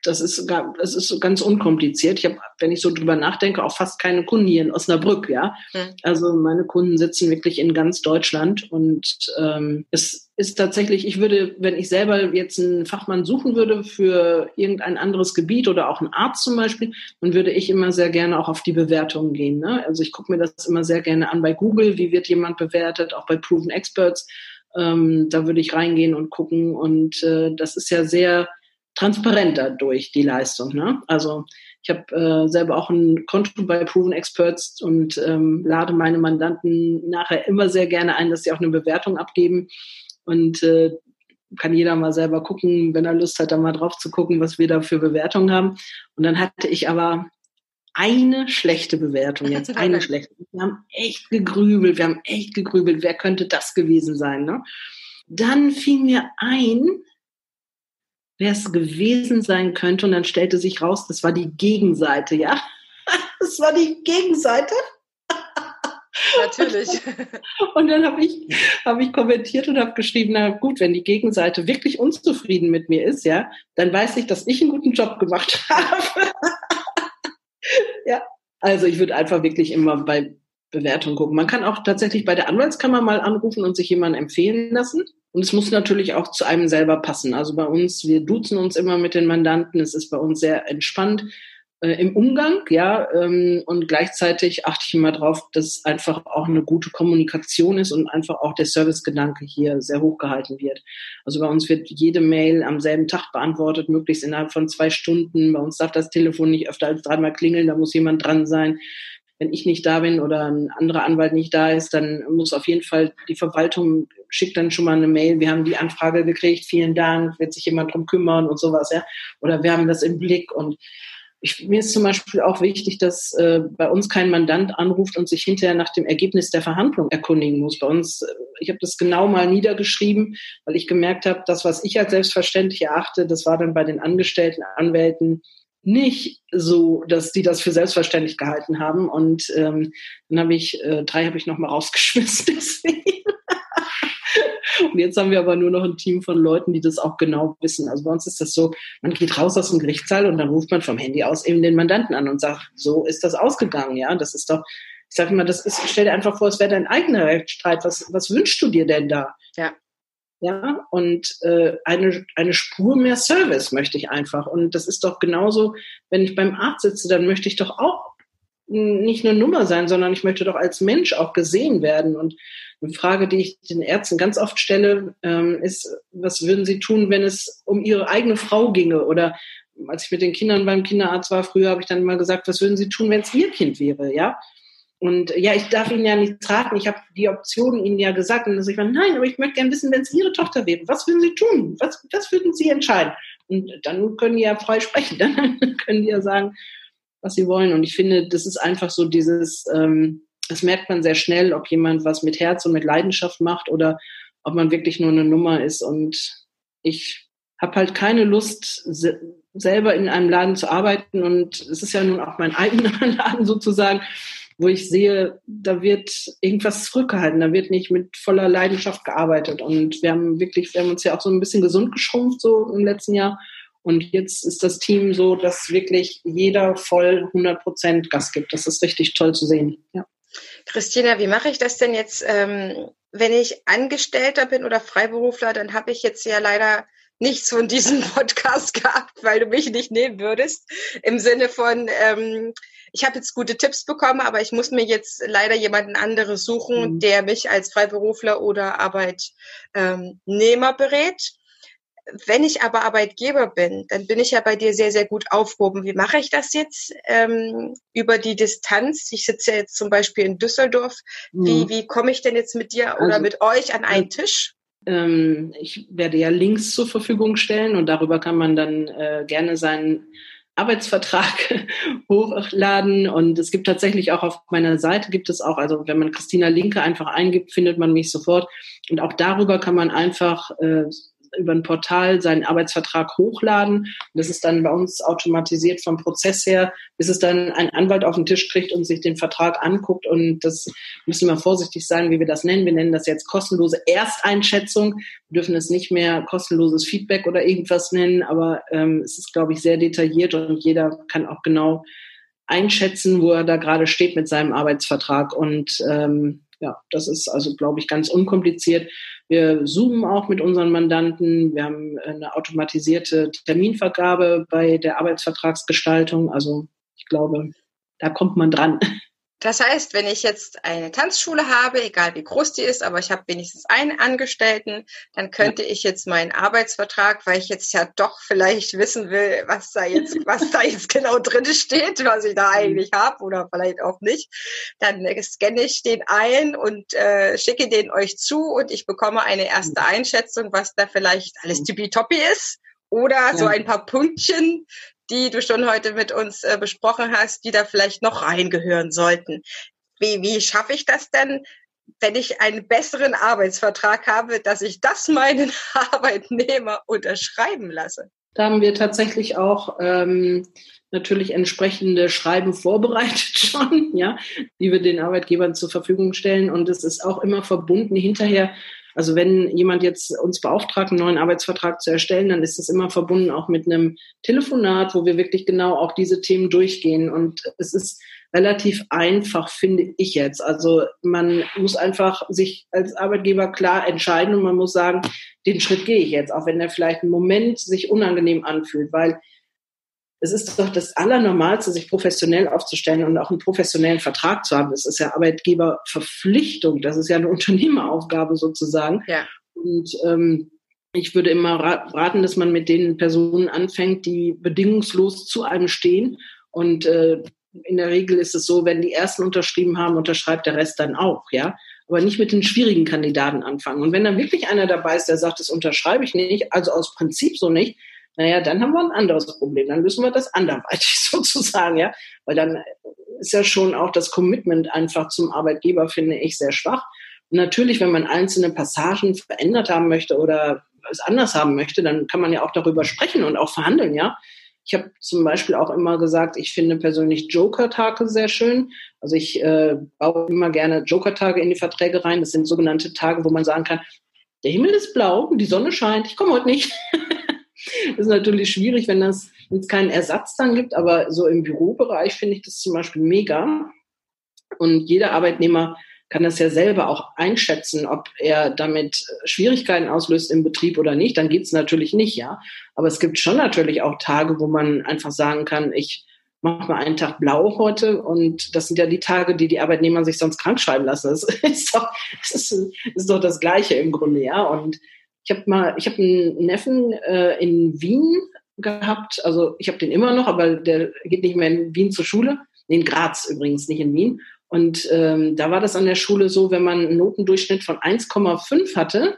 das ist, das ist ganz unkompliziert. Ich habe, wenn ich so drüber nachdenke, auch fast keine Kunden hier in Osnabrück, ja. Mhm. Also meine Kunden sitzen wirklich in ganz Deutschland und ähm, es ist tatsächlich, ich würde, wenn ich selber jetzt einen Fachmann suchen würde für irgendein anderes Gebiet oder auch einen Arzt zum Beispiel, dann würde ich immer sehr gerne auch auf die Bewertungen gehen. Ne? Also ich gucke mir das immer sehr gerne an bei Google, wie wird jemand bewertet, auch bei Proven Experts. Ähm, da würde ich reingehen und gucken und äh, das ist ja sehr transparent dadurch, die Leistung. Ne? Also ich habe äh, selber auch ein Konto bei Proven Experts und ähm, lade meine Mandanten nachher immer sehr gerne ein, dass sie auch eine Bewertung abgeben. Und äh, kann jeder mal selber gucken, wenn er Lust hat, da mal drauf zu gucken, was wir da für Bewertungen haben. Und dann hatte ich aber eine schlechte Bewertung jetzt, eine schlechte. Wir haben echt gegrübelt, wir haben echt gegrübelt, wer könnte das gewesen sein. Ne? Dann fiel mir ein, wer es gewesen sein könnte. Und dann stellte sich raus, das war die Gegenseite, ja. Das war die Gegenseite.
Natürlich.
Und dann habe ich, hab ich kommentiert und habe geschrieben, na gut, wenn die Gegenseite wirklich unzufrieden mit mir ist, ja, dann weiß ich, dass ich einen guten Job gemacht habe. ja, also ich würde einfach wirklich immer bei Bewertung gucken. Man kann auch tatsächlich bei der Anwaltskammer mal anrufen und sich jemanden empfehlen lassen. Und es muss natürlich auch zu einem selber passen. Also bei uns, wir duzen uns immer mit den Mandanten. Es ist bei uns sehr entspannt äh, im Umgang, ja. Ähm, und gleichzeitig achte ich immer drauf, dass einfach auch eine gute Kommunikation ist und einfach auch der Servicegedanke hier sehr hoch gehalten wird. Also bei uns wird jede Mail am selben Tag beantwortet, möglichst innerhalb von zwei Stunden. Bei uns darf das Telefon nicht öfter als dreimal klingeln, da muss jemand dran sein wenn ich nicht da bin oder ein anderer Anwalt nicht da ist, dann muss auf jeden Fall die Verwaltung schickt dann schon mal eine Mail, wir haben die Anfrage gekriegt, vielen Dank, wird sich jemand drum kümmern und sowas, ja. Oder wir haben das im Blick und ich, mir ist zum Beispiel auch wichtig, dass äh, bei uns kein Mandant anruft und sich hinterher nach dem Ergebnis der Verhandlung erkundigen muss. Bei uns, äh, ich habe das genau mal niedergeschrieben, weil ich gemerkt habe, das, was ich als selbstverständlich erachte, das war dann bei den angestellten Anwälten nicht so, dass die das für selbstverständlich gehalten haben. Und ähm, dann habe ich, äh, drei habe ich nochmal rausgeschmissen deswegen. Und jetzt haben wir aber nur noch ein Team von Leuten, die das auch genau wissen. Also bei uns ist das so, man geht raus aus dem Gerichtssaal und dann ruft man vom Handy aus eben den Mandanten an und sagt, so ist das ausgegangen, ja. Das ist doch, ich sage immer, das ist, stell dir einfach vor, es wäre dein eigener Rechtsstreit. Was, was wünschst du dir denn da?
Ja
ja, und äh, eine, eine Spur mehr Service möchte ich einfach. Und das ist doch genauso, wenn ich beim Arzt sitze, dann möchte ich doch auch nicht nur Nummer sein, sondern ich möchte doch als Mensch auch gesehen werden. Und eine Frage, die ich den Ärzten ganz oft stelle, ähm, ist, was würden sie tun, wenn es um ihre eigene Frau ginge? Oder als ich mit den Kindern beim Kinderarzt war, früher habe ich dann immer gesagt, was würden sie tun, wenn es ihr Kind wäre, ja? Und ja, ich darf Ihnen ja nichts raten. Ich habe die Option Ihnen ja gesagt. Und dass ich war, nein, aber ich möchte gerne wissen, wenn es Ihre Tochter wäre, was würden Sie tun? Was, was würden Sie entscheiden? Und dann können die ja frei sprechen. Dann können die ja sagen, was sie wollen. Und ich finde, das ist einfach so dieses, ähm, das merkt man sehr schnell, ob jemand was mit Herz und mit Leidenschaft macht oder ob man wirklich nur eine Nummer ist. Und ich habe halt keine Lust, selber in einem Laden zu arbeiten. Und es ist ja nun auch mein eigener Laden sozusagen wo ich sehe, da wird irgendwas zurückgehalten, da wird nicht mit voller Leidenschaft gearbeitet. Und wir haben wirklich, wir haben uns ja auch so ein bisschen gesund geschrumpft so im letzten Jahr. Und jetzt ist das Team so, dass wirklich jeder voll 100 Prozent Gas gibt. Das ist richtig toll zu sehen. Ja.
Christina, wie mache ich das denn jetzt, ähm, wenn ich Angestellter bin oder Freiberufler? Dann habe ich jetzt ja leider nichts von diesem Podcast gehabt, weil du mich nicht nehmen würdest. Im Sinne von, ähm, ich habe jetzt gute Tipps bekommen, aber ich muss mir jetzt leider jemanden anderes suchen, mhm. der mich als Freiberufler oder Arbeitnehmer berät. Wenn ich aber Arbeitgeber bin, dann bin ich ja bei dir sehr, sehr gut aufgehoben. Wie mache ich das jetzt ähm, über die Distanz? Ich sitze ja jetzt zum Beispiel in Düsseldorf. Mhm. Wie, wie komme ich denn jetzt mit dir oder also, mit euch an einen Tisch?
Ähm, ich werde ja Links zur Verfügung stellen und darüber kann man dann äh, gerne seinen Arbeitsvertrag hochladen. Und es gibt tatsächlich auch auf meiner Seite gibt es auch, also wenn man Christina Linke einfach eingibt, findet man mich sofort. Und auch darüber kann man einfach äh, über ein Portal seinen Arbeitsvertrag hochladen. Das ist dann bei uns automatisiert vom Prozess her, bis es dann ein Anwalt auf den Tisch kriegt und sich den Vertrag anguckt. Und das müssen wir vorsichtig sein, wie wir das nennen. Wir nennen das jetzt kostenlose Ersteinschätzung. Wir dürfen es nicht mehr kostenloses Feedback oder irgendwas nennen, aber ähm, es ist, glaube ich, sehr detailliert und jeder kann auch genau einschätzen, wo er da gerade steht mit seinem Arbeitsvertrag. Und ähm, ja, das ist also, glaube ich, ganz unkompliziert. Wir zoomen auch mit unseren Mandanten. Wir haben eine automatisierte Terminvergabe bei der Arbeitsvertragsgestaltung. Also ich glaube, da kommt man dran.
Das heißt, wenn ich jetzt eine Tanzschule habe, egal wie groß die ist, aber ich habe wenigstens einen Angestellten, dann könnte ich jetzt meinen Arbeitsvertrag, weil ich jetzt ja doch vielleicht wissen will, was da jetzt, was da jetzt genau drin steht, was ich da mhm. eigentlich habe oder vielleicht auch nicht, dann scanne ich den ein und äh, schicke den euch zu und ich bekomme eine erste mhm. Einschätzung, was da vielleicht alles mhm. tippitoppi ist oder so ein paar Pünktchen, die du schon heute mit uns äh, besprochen hast, die da vielleicht noch reingehören sollten. Wie, wie schaffe ich das denn, wenn ich einen besseren Arbeitsvertrag habe, dass ich das meinen Arbeitnehmer unterschreiben lasse?
Da haben wir tatsächlich auch ähm, natürlich entsprechende Schreiben vorbereitet schon, ja, die wir den Arbeitgebern zur Verfügung stellen. Und es ist auch immer verbunden hinterher also wenn jemand jetzt uns beauftragt, einen neuen Arbeitsvertrag zu erstellen, dann ist das immer verbunden auch mit einem Telefonat, wo wir wirklich genau auch diese Themen durchgehen. Und es ist relativ einfach, finde ich jetzt. Also man muss einfach sich als Arbeitgeber klar entscheiden und man muss sagen, den Schritt gehe ich jetzt, auch wenn der vielleicht einen Moment sich unangenehm anfühlt, weil es ist doch das Allernormalste, sich professionell aufzustellen und auch einen professionellen Vertrag zu haben. Das ist ja Arbeitgeberverpflichtung, das ist ja eine Unternehmeraufgabe sozusagen. Ja. Und ähm, ich würde immer raten, dass man mit den Personen anfängt, die bedingungslos zu einem stehen. Und äh, in der Regel ist es so, wenn die ersten unterschrieben haben, unterschreibt der Rest dann auch, ja. Aber nicht mit den schwierigen Kandidaten anfangen. Und wenn dann wirklich einer dabei ist, der sagt, das unterschreibe ich nicht, also aus Prinzip so nicht, naja, dann haben wir ein anderes Problem. Dann müssen wir das anderweitig sozusagen, ja. Weil dann ist ja schon auch das Commitment einfach zum Arbeitgeber, finde ich, sehr schwach. Und natürlich, wenn man einzelne Passagen verändert haben möchte oder es anders haben möchte, dann kann man ja auch darüber sprechen und auch verhandeln, ja. Ich habe zum Beispiel auch immer gesagt, ich finde persönlich Joker-Tage sehr schön. Also ich äh, baue immer gerne Joker-Tage in die Verträge rein. Das sind sogenannte Tage, wo man sagen kann, der Himmel ist blau, die Sonne scheint, ich komme heute nicht. Ist natürlich schwierig, wenn es keinen Ersatz dann gibt, aber so im Bürobereich finde ich das zum Beispiel mega. Und jeder Arbeitnehmer kann das ja selber auch einschätzen, ob er damit Schwierigkeiten auslöst im Betrieb oder nicht. Dann geht es natürlich nicht, ja. Aber es gibt schon natürlich auch Tage, wo man einfach sagen kann, ich mache mal einen Tag blau heute und das sind ja die Tage, die die Arbeitnehmer sich sonst krank schreiben lassen. Das ist doch, das ist, ist doch das Gleiche im Grunde, ja. Und ich habe mal, ich habe einen Neffen äh, in Wien gehabt. Also ich habe den immer noch, aber der geht nicht mehr in Wien zur Schule. Nee, in Graz übrigens, nicht in Wien. Und ähm, da war das an der Schule so, wenn man einen Notendurchschnitt von 1,5 hatte,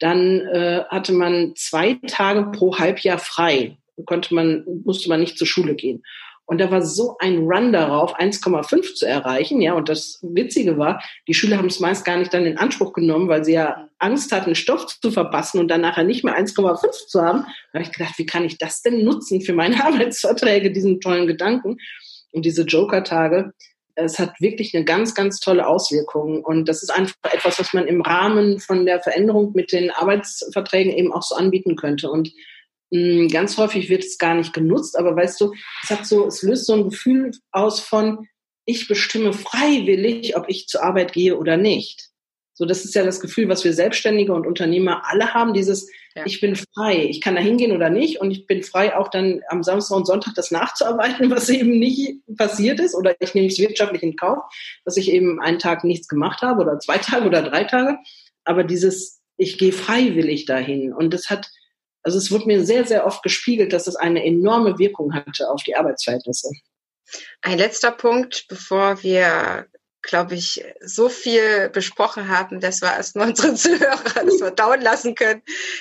dann äh, hatte man zwei Tage pro Halbjahr frei. Konnte man, musste man nicht zur Schule gehen. Und da war so ein Run darauf, 1,5 zu erreichen. Ja, und das Witzige war, die Schüler haben es meist gar nicht dann in Anspruch genommen, weil sie ja Angst hatten, Stoff zu verpassen und dann nachher nicht mehr 1,5 zu haben. Da habe ich gedacht, wie kann ich das denn nutzen für meine Arbeitsverträge, diesen tollen Gedanken und diese Joker-Tage. Es hat wirklich eine ganz, ganz tolle Auswirkung. Und das ist einfach etwas, was man im Rahmen von der Veränderung mit den Arbeitsverträgen eben auch so anbieten könnte. Und hm, ganz häufig wird es gar nicht genutzt, aber weißt du, es hat so, es löst so ein Gefühl aus von, ich bestimme freiwillig, ob ich zur Arbeit gehe oder nicht. So, das ist ja das Gefühl, was wir Selbstständige und Unternehmer alle haben, dieses, ja. ich bin frei, ich kann da hingehen oder nicht und ich bin frei, auch dann am Samstag und Sonntag das nachzuarbeiten, was eben nicht passiert ist oder ich nehme es wirtschaftlich in Kauf, dass ich eben einen Tag nichts gemacht habe oder zwei Tage oder drei Tage, aber dieses, ich gehe freiwillig dahin und das hat, also es wird mir sehr, sehr oft gespiegelt, dass es eine enorme Wirkung hatte auf die Arbeitsverhältnisse.
Ein letzter Punkt, bevor wir, glaube ich, so viel besprochen haben, dass wir erstmal unsere Zuhörer das verdauen lassen können,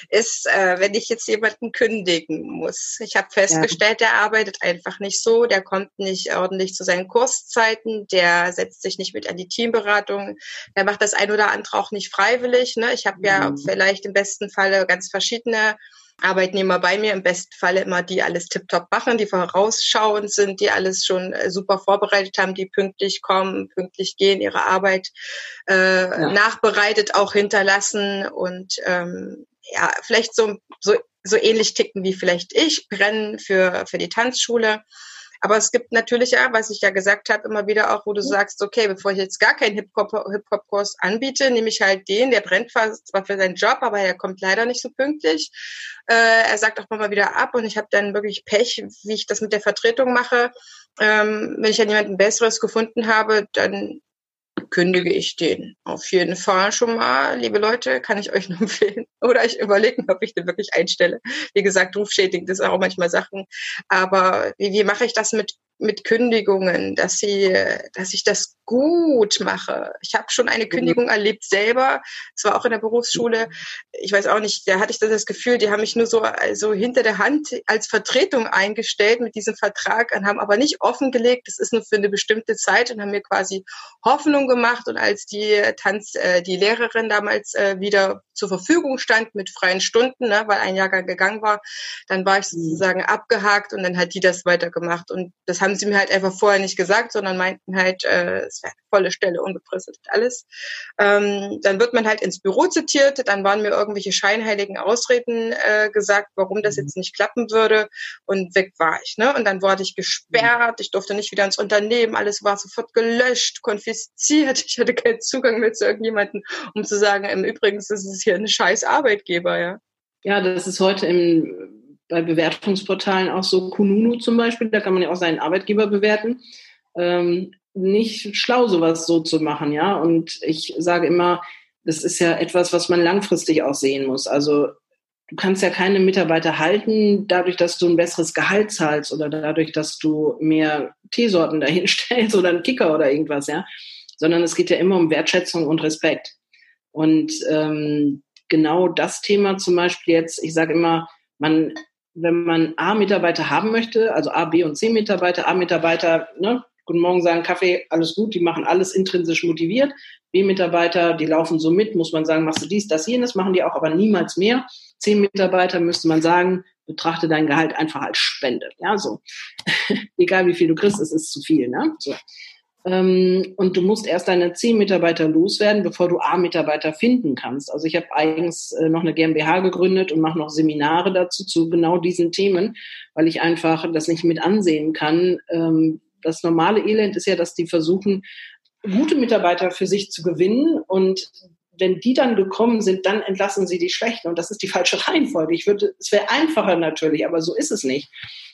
ist, äh, wenn ich jetzt jemanden kündigen muss. Ich habe festgestellt, ja. der arbeitet einfach nicht so, der kommt nicht ordentlich zu seinen Kurszeiten, der setzt sich nicht mit an die Teamberatung, der macht das ein oder andere auch nicht freiwillig. Ne? Ich habe mhm. ja vielleicht im besten Falle ganz verschiedene Arbeitnehmer bei mir, im besten Falle immer, die alles tiptop machen, die vorausschauend sind, die alles schon äh, super vorbereitet haben, die pünktlich kommen, pünktlich gehen, ihre Arbeit äh, ja. nachbereitet auch hinterlassen und ähm, ja, vielleicht so, so, so ähnlich ticken wie vielleicht ich, brennen für, für die Tanzschule. Aber es gibt natürlich ja, was ich ja gesagt habe, immer wieder auch, wo du mhm. sagst, okay, bevor ich jetzt gar keinen Hip-Hop-Kurs anbiete, nehme ich halt den, der brennt zwar für seinen Job, aber er kommt leider nicht so pünktlich. Äh, er sagt auch mal wieder ab und ich habe dann wirklich Pech, wie ich das mit der Vertretung mache. Ähm, wenn ich dann jemanden Besseres gefunden habe, dann kündige ich den. Auf jeden Fall schon mal, liebe Leute, kann ich euch nur empfehlen. Oder ich überlege, ob ich den wirklich einstelle. Wie gesagt, rufschädigend ist auch manchmal Sachen. Aber wie, wie mache ich das mit mit Kündigungen, dass sie, dass ich das gut mache. Ich habe schon eine mhm. Kündigung erlebt selber. Es war auch in der Berufsschule. Ich weiß auch nicht, da hatte ich das Gefühl, die haben mich nur so also hinter der Hand als Vertretung eingestellt mit diesem Vertrag und haben aber nicht offengelegt, das ist nur für eine bestimmte Zeit und haben mir quasi Hoffnung gemacht. Und als die Tanz, äh, die Lehrerin damals äh, wieder zur Verfügung stand mit freien Stunden, ne, weil ein Jahrgang gegangen war, dann war ich mhm. sozusagen abgehakt und dann hat die das weitergemacht. Und das haben sie mir halt einfach vorher nicht gesagt, sondern meinten halt, äh, eine volle Stelle, unbefristet alles. Ähm, dann wird man halt ins Büro zitiert, dann waren mir irgendwelche scheinheiligen Ausreden äh, gesagt, warum das mhm. jetzt nicht klappen würde und weg war ich. Ne? Und dann wurde ich gesperrt, ich durfte nicht wieder ins Unternehmen, alles war sofort gelöscht, konfisziert, ich hatte keinen Zugang mehr zu irgendjemandem, um zu sagen, im Übrigen ist es hier ein scheiß Arbeitgeber, ja.
Ja, das ist heute im bei Bewertungsportalen auch so Kununu zum Beispiel, da kann man ja auch seinen Arbeitgeber bewerten. Ähm, nicht schlau, sowas so zu machen, ja. Und ich sage immer, das ist ja etwas, was man langfristig auch sehen muss. Also du kannst ja keine Mitarbeiter halten, dadurch, dass du ein besseres Gehalt zahlst oder dadurch, dass du mehr Teesorten dahinstellst oder einen Kicker oder irgendwas, ja. Sondern es geht ja immer um Wertschätzung und Respekt. Und ähm, genau das Thema zum Beispiel jetzt, ich sage immer, man wenn man A-Mitarbeiter haben möchte, also A, B und C-Mitarbeiter, A-Mitarbeiter, ne, guten Morgen sagen, Kaffee, alles gut, die machen alles intrinsisch motiviert. B-Mitarbeiter, die laufen so mit, muss man sagen, machst du dies, das, jenes, machen die auch, aber niemals mehr. C-Mitarbeiter müsste man sagen, betrachte dein Gehalt einfach als Spende. Ja, so. Egal wie viel du kriegst, es ist zu viel, ne? So. Ähm, und du musst erst deine zehn Mitarbeiter loswerden, bevor du A-Mitarbeiter finden kannst. Also ich habe eigens äh, noch eine GmbH gegründet und mache noch Seminare dazu zu genau diesen Themen, weil ich einfach das nicht mit ansehen kann. Ähm, das normale Elend ist ja, dass die versuchen, gute Mitarbeiter für sich zu gewinnen und wenn die dann gekommen sind, dann entlassen sie die schlechten. Und das ist die falsche Reihenfolge. Ich würde, es wäre einfacher natürlich, aber so ist es nicht.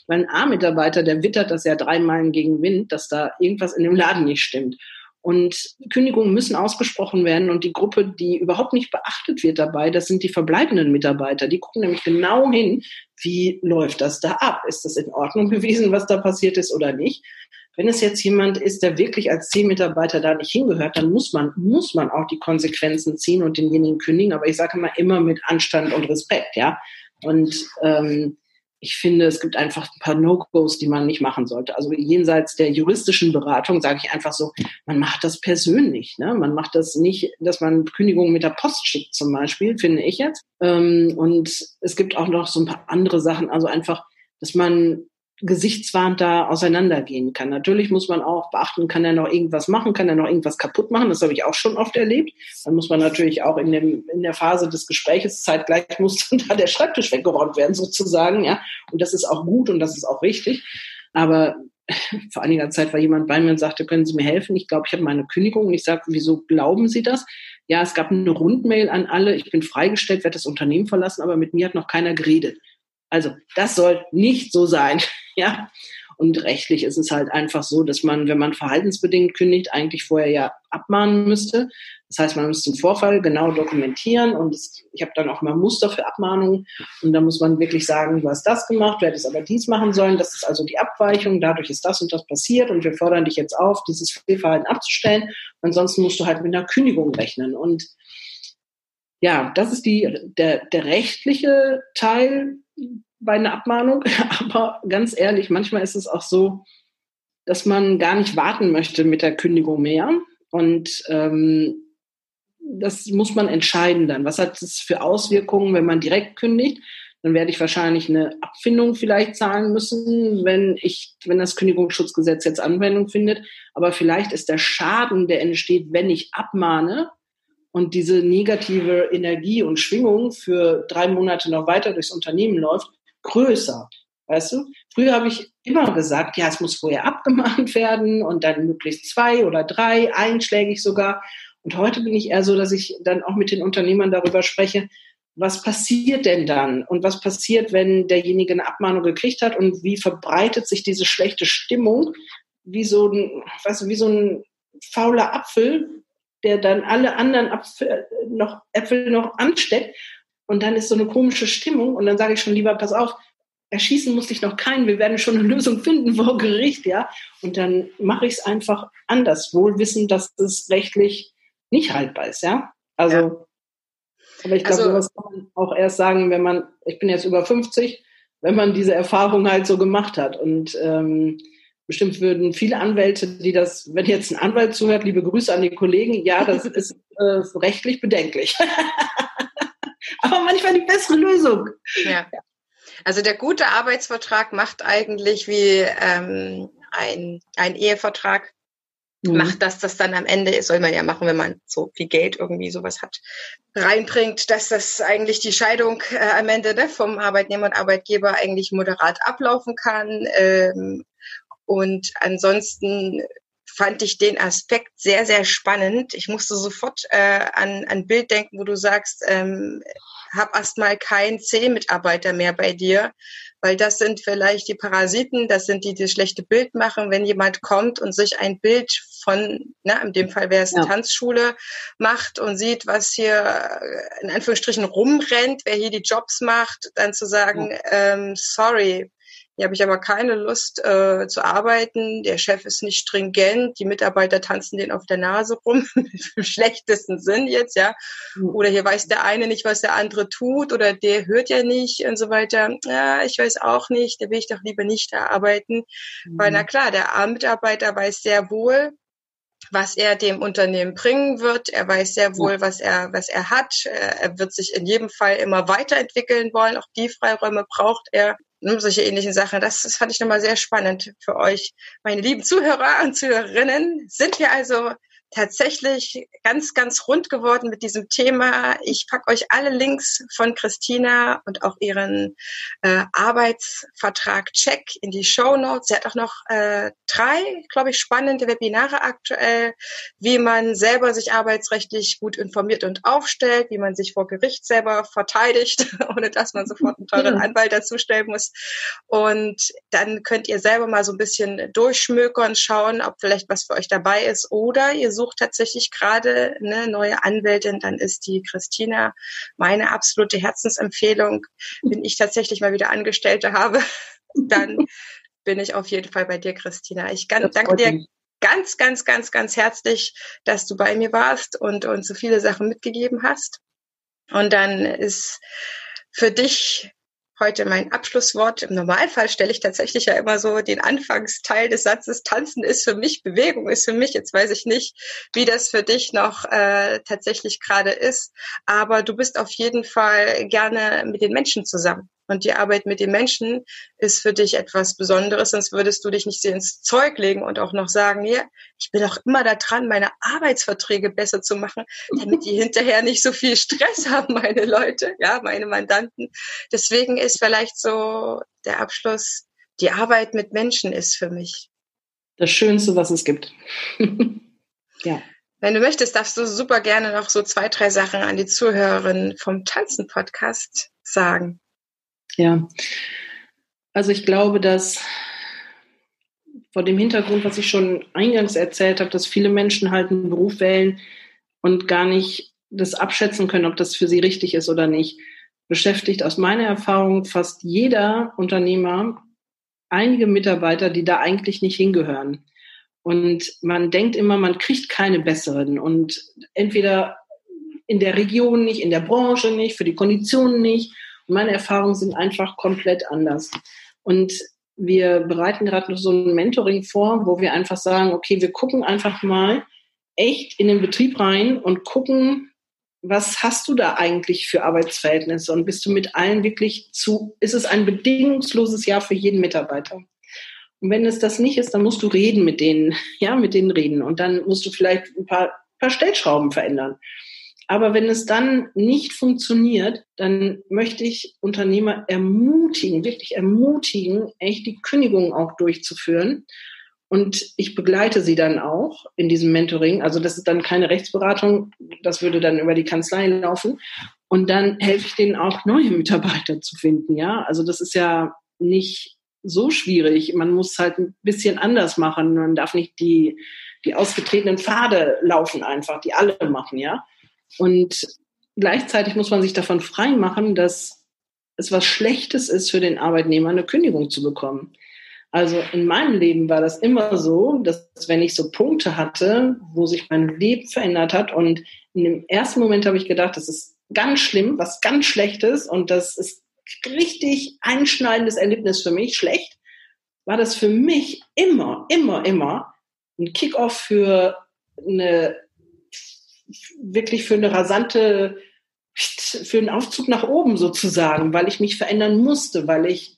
Weil ein A-Mitarbeiter, der wittert das ja dreimal gegen Wind, dass da irgendwas in dem Laden nicht stimmt. Und Kündigungen müssen ausgesprochen werden und die Gruppe, die überhaupt nicht beachtet wird dabei, das sind die verbleibenden Mitarbeiter. Die gucken nämlich genau hin, wie läuft das da ab? Ist das in Ordnung gewesen, was da passiert ist oder nicht? Wenn es jetzt jemand ist, der wirklich als Zielmitarbeiter da nicht hingehört, dann muss man, muss man auch die Konsequenzen ziehen und denjenigen kündigen. Aber ich sage immer, immer mit Anstand und Respekt, ja. Und ähm, ich finde, es gibt einfach ein paar No-Gos, die man nicht machen sollte. Also jenseits der juristischen Beratung sage ich einfach so, man macht das persönlich. Ne? Man macht das nicht, dass man Kündigungen mit der Post schickt zum Beispiel, finde ich jetzt. Ähm, und es gibt auch noch so ein paar andere Sachen. Also einfach, dass man gesichtswahrend da auseinandergehen kann. Natürlich muss man auch beachten, kann er noch irgendwas machen, kann er noch irgendwas kaputt machen. Das habe ich auch schon oft erlebt. Dann muss man natürlich auch in, dem, in der Phase des Gespräches zeitgleich muss dann da der Schreibtisch weggeräumt werden sozusagen. Ja, und das ist auch gut und das ist auch richtig. Aber vor einiger Zeit war jemand bei mir und sagte, können Sie mir helfen? Ich glaube, ich habe meine Kündigung. Und ich sage, wieso glauben Sie das? Ja, es gab eine Rundmail an alle. Ich bin freigestellt, werde das Unternehmen verlassen, aber mit mir hat noch keiner geredet. Also das soll nicht so sein. Ja. Und rechtlich ist es halt einfach so, dass man, wenn man verhaltensbedingt kündigt, eigentlich vorher ja abmahnen müsste. Das heißt, man muss den Vorfall genau dokumentieren und es, ich habe dann auch mal Muster für Abmahnungen und da muss man wirklich sagen, du hast das gemacht, du hättest aber dies machen sollen, das ist also die Abweichung, dadurch ist das und das passiert und wir fordern dich jetzt auf, dieses Fehlverhalten abzustellen. Ansonsten musst du halt mit einer Kündigung rechnen und ja, das ist die, der, der rechtliche Teil bei einer Abmahnung. Aber ganz ehrlich, manchmal ist es auch so, dass man gar nicht warten möchte mit der Kündigung mehr. Und ähm, das muss man entscheiden dann. Was hat es für Auswirkungen, wenn man direkt kündigt? Dann werde ich wahrscheinlich eine Abfindung vielleicht zahlen müssen, wenn ich, wenn das Kündigungsschutzgesetz jetzt Anwendung findet. Aber vielleicht ist der Schaden, der entsteht, wenn ich abmahne, und diese negative Energie und Schwingung für drei Monate noch weiter durchs Unternehmen läuft, größer. Weißt du? Früher habe ich immer gesagt, ja, es muss vorher abgemahnt werden und dann möglichst zwei oder drei, einschlägig sogar. Und heute bin ich eher so, dass ich dann auch mit den Unternehmern darüber spreche, was passiert denn dann? Und was passiert, wenn derjenige eine Abmahnung gekriegt hat? Und wie verbreitet sich diese schlechte Stimmung? Wie so ein, weißt du, wie so ein fauler Apfel, der dann alle anderen Apfel noch, Äpfel noch ansteckt. Und dann ist so eine komische Stimmung. Und dann sage ich schon lieber, pass auf, erschießen muss ich noch keinen. Wir werden schon eine Lösung finden vor Gericht, ja. Und dann mache ich es einfach anders, wohl wissend, dass es rechtlich nicht haltbar ist, ja. Also, ja. aber ich glaube, also, sowas kann man auch erst sagen, wenn man, ich bin jetzt über 50, wenn man diese Erfahrung halt so gemacht hat. Und ähm, Bestimmt würden viele Anwälte, die das, wenn jetzt ein Anwalt zuhört, liebe Grüße an die Kollegen, ja, das ist äh, rechtlich bedenklich. Aber manchmal die bessere Lösung.
Ja. Also der gute Arbeitsvertrag macht eigentlich wie ähm, ein, ein Ehevertrag, mhm. macht das, das dann am Ende, soll man ja machen, wenn man so viel Geld irgendwie sowas hat, reinbringt, dass das eigentlich die Scheidung äh, am Ende ne, vom Arbeitnehmer und Arbeitgeber eigentlich moderat ablaufen kann. Ähm, und ansonsten fand ich den Aspekt sehr, sehr spannend. Ich musste sofort äh, an ein Bild denken, wo du sagst, ähm, hab erstmal keinen C-Mitarbeiter mehr bei dir, weil das sind vielleicht die Parasiten, das sind die, die das schlechte Bild machen, wenn jemand kommt und sich ein Bild von, na, in dem Fall wäre es eine ja. Tanzschule, macht und sieht, was hier äh, in Anführungsstrichen rumrennt, wer hier die Jobs macht, dann zu sagen, ja. ähm, sorry, hier habe ich aber keine Lust äh, zu arbeiten. Der Chef ist nicht stringent. Die Mitarbeiter tanzen den auf der Nase rum. Im schlechtesten Sinn jetzt, ja. Mhm. Oder hier weiß der eine nicht, was der andere tut. Oder der hört ja nicht und so weiter. Ja, ich weiß auch nicht. Da will ich doch lieber nicht da arbeiten. Mhm. Weil, na klar, der Mitarbeiter weiß sehr wohl, was er dem Unternehmen bringen wird. Er weiß sehr wohl, was er, was er hat. Er wird sich in jedem Fall immer weiterentwickeln wollen. Auch die Freiräume braucht er ne, solche ähnlichen Sachen. Das, das fand ich nochmal sehr spannend für euch, meine lieben Zuhörer und Zuhörerinnen. Sind wir also tatsächlich ganz, ganz rund geworden mit diesem Thema. Ich packe euch alle Links von Christina und auch ihren äh, Arbeitsvertrag Check in die Show Notes. Sie hat auch noch äh, drei, glaube ich, spannende Webinare aktuell, wie man selber sich arbeitsrechtlich gut informiert und aufstellt, wie man sich vor Gericht selber verteidigt, ohne dass man sofort einen teuren Anwalt dazustellen muss. Und dann könnt ihr selber mal so ein bisschen durchschmökern, schauen, ob vielleicht was für euch dabei ist oder ihr sucht tatsächlich gerade eine neue Anwältin, dann ist die Christina meine absolute Herzensempfehlung. Wenn ich tatsächlich mal wieder Angestellte habe, dann bin ich auf jeden Fall bei dir, Christina. Ich danke dir ganz, ganz, ganz, ganz herzlich, dass du bei mir warst und uns so viele Sachen mitgegeben hast. Und dann ist für dich heute mein Abschlusswort. Im Normalfall stelle ich tatsächlich ja immer so den Anfangsteil des Satzes, Tanzen ist für mich, Bewegung ist für mich. Jetzt weiß ich nicht, wie das für dich noch äh, tatsächlich gerade ist, aber du bist auf jeden Fall gerne mit den Menschen zusammen. Und die Arbeit mit den Menschen ist für dich etwas Besonderes, sonst würdest du dich nicht so ins Zeug legen und auch noch sagen, ja, ich bin auch immer da dran, meine Arbeitsverträge besser zu machen, damit die hinterher nicht so viel Stress haben, meine Leute, ja, meine Mandanten. Deswegen ist vielleicht so der Abschluss, die Arbeit mit Menschen ist für mich.
Das Schönste, was es gibt.
ja. Wenn du möchtest, darfst du super gerne noch so zwei, drei Sachen an die Zuhörerinnen vom Tanzen-Podcast sagen.
Ja, also ich glaube, dass vor dem Hintergrund, was ich schon eingangs erzählt habe, dass viele Menschen halt einen Beruf wählen und gar nicht das abschätzen können, ob das für sie richtig ist oder nicht, beschäftigt aus meiner Erfahrung fast jeder Unternehmer einige Mitarbeiter, die da eigentlich nicht hingehören. Und man denkt immer, man kriegt keine besseren und entweder in der Region nicht, in der Branche nicht, für die Konditionen nicht meine Erfahrungen sind einfach komplett anders. Und wir bereiten gerade noch so ein Mentoring vor, wo wir einfach sagen, okay, wir gucken einfach mal echt in den Betrieb rein und gucken, was hast du da eigentlich für Arbeitsverhältnisse und bist du mit allen wirklich zu, ist es ein bedingungsloses Jahr für jeden Mitarbeiter? Und wenn es das nicht ist, dann musst du reden mit denen, ja, mit denen reden und dann musst du vielleicht ein paar, paar Stellschrauben verändern. Aber wenn es dann nicht funktioniert, dann möchte ich Unternehmer ermutigen, wirklich ermutigen, echt die Kündigung auch durchzuführen. Und ich begleite sie dann auch in diesem Mentoring. Also das ist dann keine Rechtsberatung, das würde dann über die Kanzlei laufen. Und dann helfe ich denen auch, neue Mitarbeiter zu finden. Ja, also das ist ja nicht so schwierig. Man muss halt ein bisschen anders machen. Man darf nicht die, die ausgetretenen Pfade laufen einfach, die alle machen, ja. Und gleichzeitig muss man sich davon frei machen, dass es was Schlechtes ist für den Arbeitnehmer, eine Kündigung zu bekommen. Also in meinem Leben war das immer so, dass wenn ich so Punkte hatte, wo sich mein Leben verändert hat und in dem ersten Moment habe ich gedacht, das ist ganz schlimm, was ganz Schlechtes und das ist richtig einschneidendes Erlebnis für mich, schlecht, war das für mich immer, immer, immer ein Kickoff für eine wirklich für eine rasante, für einen Aufzug nach oben sozusagen, weil ich mich verändern musste, weil ich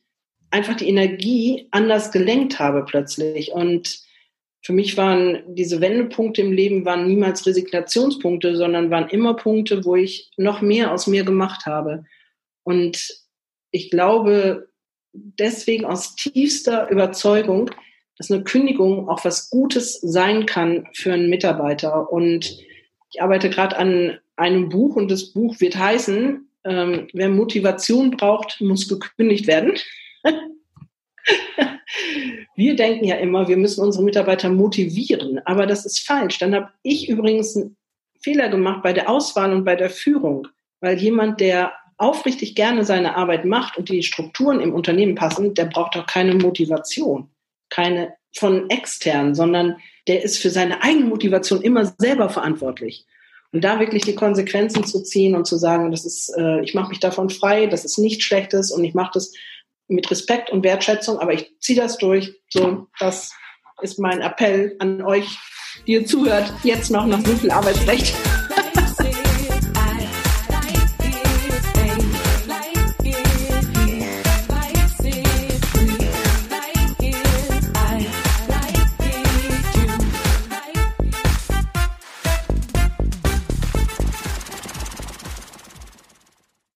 einfach die Energie anders gelenkt habe plötzlich. Und für mich waren diese Wendepunkte im Leben waren niemals Resignationspunkte, sondern waren immer Punkte, wo ich noch mehr aus mir gemacht habe. Und ich glaube deswegen aus tiefster Überzeugung, dass eine Kündigung auch was Gutes sein kann für einen Mitarbeiter. Und ich arbeite gerade an einem Buch und das Buch wird heißen, ähm, wer Motivation braucht, muss gekündigt werden. wir denken ja immer, wir müssen unsere Mitarbeiter motivieren, aber das ist falsch. Dann habe ich übrigens einen Fehler gemacht bei der Auswahl und bei der Führung, weil jemand, der aufrichtig gerne seine Arbeit macht und die Strukturen im Unternehmen passen, der braucht auch keine Motivation, keine von extern, sondern der ist für seine eigene Motivation immer selber verantwortlich. Und da wirklich die Konsequenzen zu ziehen und zu sagen, das ist, äh, ich mache mich davon frei, das ist nichts Schlechtes und ich mache das mit Respekt und Wertschätzung, aber ich ziehe das durch. So, das ist mein Appell an euch, die ihr zuhört, jetzt noch nach so viel Arbeitsrecht.